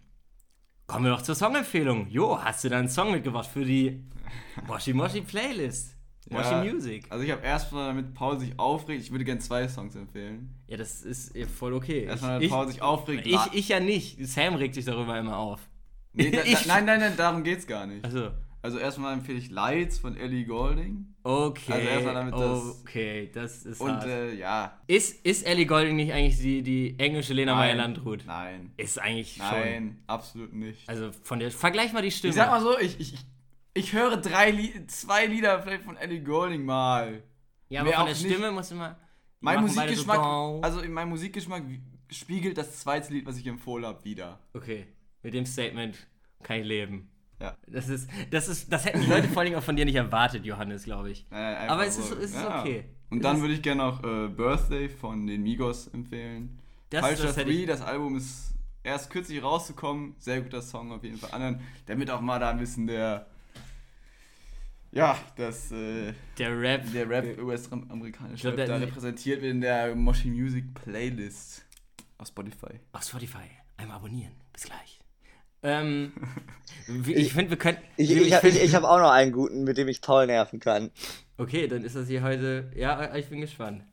kommen wir doch zur Songempfehlung. Jo, hast du da einen Song mitgebracht für die Moshi Moshi Playlist? Moshi Ja. Music. Also ich habe erstmal, damit Paul sich aufregt, ich würde gerne zwei Songs empfehlen. Ja, das ist voll okay. Erstmal, damit ich, Paul sich aufregt. ich, ich ja nicht. Sam regt sich darüber immer auf. nee, da, *laughs* da, ich- nein, nein, nein, darum geht's gar nicht. Also, Also erstmal empfehle ich Lights von Ellie Golding. okay. Also erstmal damit das- okay, das ist Und hart. äh, ja. ist, ist Ellie Golding nicht eigentlich die, die englische Lena Nein. Meyer-Landrut? Nein. Ist eigentlich schon. Nein, absolut nicht. Also von der. Vergleich mal die Stimme. Ich sag mal so, ich, ich, ich- höre drei zwei Lieder vielleicht von Ellie Golding mal. ja, aber mehr von der nicht. Stimme muss immer. Mein Musikgeschmack, So, also in meinem Musikgeschmack spiegelt das zweite Lied, was ich empfohlen habe, wieder. okay, mit dem Statement kann ich leben. Ja. Das ist, das ist, das hätten die Leute vor allem auch von dir nicht erwartet, Johannes, glaube ich. Einfach Aber es so. ist, es ist Ja. okay. Und dann würde ich gerne noch äh, Birthday von den Migos empfehlen. Das- Culture das hätte 3, ich- das Album ist erst kürzlich rausgekommen. Sehr guter Song auf jeden Fall. Anderen, damit auch mal da ein bisschen der. Ja, das. Äh, der Rap. der Rap US-amerikanische Rap da repräsentiert wird in der Moshi Music Playlist auf Spotify. Auf Spotify. Einmal abonnieren. Bis gleich. Ähm, *laughs* wie- ich finde, wir können. Ich, ich, ich, ich, ich habe auch noch einen guten, mit dem ich Paul nerven kann. Okay, dann ist das hier heute. Ja, ich bin gespannt.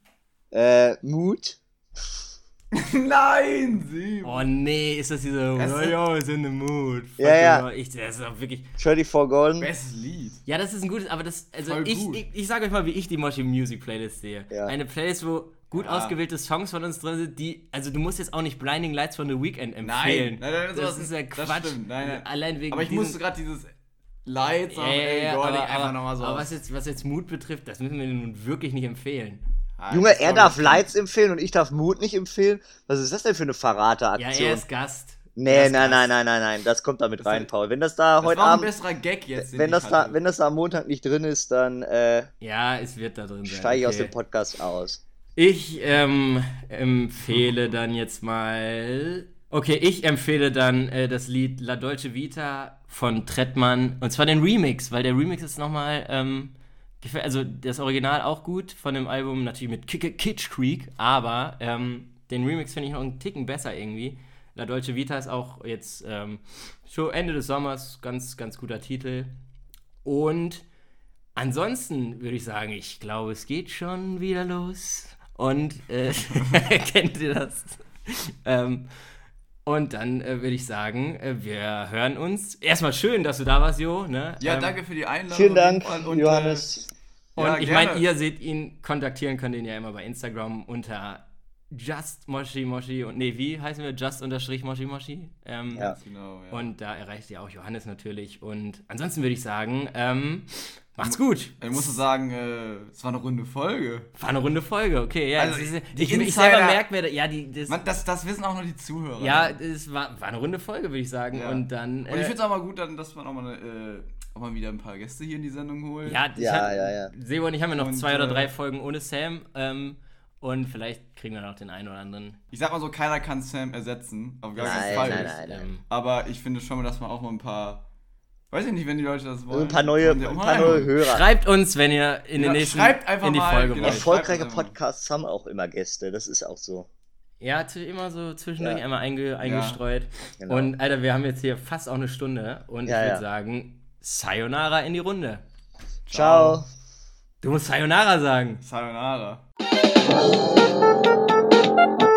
Äh, Mut. *laughs* Nein, sie. Oh nee, ist das dieser. Es Oh, ist- ja, ist in the mood. Fuck Ja, ja. Ich, das ist auch wirklich. 24 Golden. Bestes Lied. Ja, das ist ein gutes, aber das, also Voll ich, ich, ich sage euch mal, wie ich die Moshi Music Playlist sehe. Ja. Eine Playlist, wo gut Ja. ausgewählte Songs von uns drin sind, die, also du musst jetzt auch nicht Blinding Lights von The Weeknd empfehlen. Nein, nein, nein, das sowas- ist ja das Quatsch. stimmt. Nein, nein. Allein wegen Aber ich diesen- musste gerade dieses Lights ja, auf ja, ja, Golding aber, einfach aber, nochmal so. aber was jetzt, was jetzt Mut betrifft, das müssen wir nun wirklich nicht empfehlen. Ah, Junge, das er darf Lights empfehlen und ich darf Mut nicht empfehlen. Was ist das denn für eine Ja, Verrateraktion? er ist Gast. Nee, nein, nein, nein, nein, nein, das kommt da mit Das rein, ist- Paul. Wenn das da Das heute war ein Abend, besserer Gag jetzt. wenn das da, wenn das da am Montag nicht drin ist, dann äh, Ja, es wird da drin sein. steige ich aus okay. dem Podcast aus. Ich ähm, empfehle dann jetzt mal. Okay, ich empfehle dann äh, das Lied La Dolce Vita von Trettmann. Und zwar den Remix, weil der Remix ist nochmal. Ähm, also das Original auch gut von dem Album, natürlich mit K Kitsch Creek, aber ähm, den Remix finde ich noch einen Ticken besser irgendwie. La Dolce Vita ist auch jetzt ähm, schon Ende des Sommers, ganz, ganz guter Titel. Und ansonsten würde ich sagen, ich glaube, es geht schon wieder los. Und äh, *laughs* *laughs* kennt ihr das? ähm, und dann äh, würde ich sagen, äh, wir hören uns. Erstmal schön, dass du da warst, Jo. Ne? Ja, Ähm, danke für die Einladung. Vielen Dank. Und, Johannes. Und Ja, ich meine, ihr seht ihn, kontaktieren könnt ihn ja immer bei Instagram unter just moshi moshi und nee, wie heißen wir? Just unterstrich moshi moshi. Ähm, Ja. Äh, genau, ja. Und da erreicht ihr auch Johannes natürlich. Und ansonsten würde ich sagen, ähm, macht's gut. ich muss sagen, äh, es war eine runde Folge. War eine runde Folge, okay. Ja, Also, es ist, die ich, ich Insider- selber merke mir, ja, die, das, Man, das, das wissen auch nur die Zuhörer. ja, es war, war eine runde Folge, würde ich sagen. Ja. Und dann. Und ich äh, finde es auch mal gut, dann, dass man auch mal, äh, auch mal wieder ein paar Gäste hier in die Sendung holt. ja, ich Ja, hab, ja, ja. Sebo und ich haben ja noch Und, zwei oder äh, drei Folgen ohne Sam. Ähm, und vielleicht kriegen wir noch den einen oder anderen. Ich sag mal so, keiner kann Sam ersetzen. Auf gar keinen Fall. nein, nein, nein. Ähm, Aber ich finde schon, dass man auch mal ein paar. Weiß ich nicht, wenn die Leute das wollen. Ein paar neue, ein mal paar neue. Hörer. Schreibt uns, wenn ihr in Ja, den nächsten schreibt einfach in die mal, Folge genau. wollt. Erfolgreiche Podcasts haben auch immer Gäste, das ist auch so. Ja, immer so zwischendurch Ja. einmal einge, eingestreut. Genau. Und Alter, wir haben jetzt hier fast auch eine Stunde. Und Ja, ich würde ja. sagen, Sayonara in die Runde. Ciao. Du musst Sayonara sagen. Sayonara. Thank you.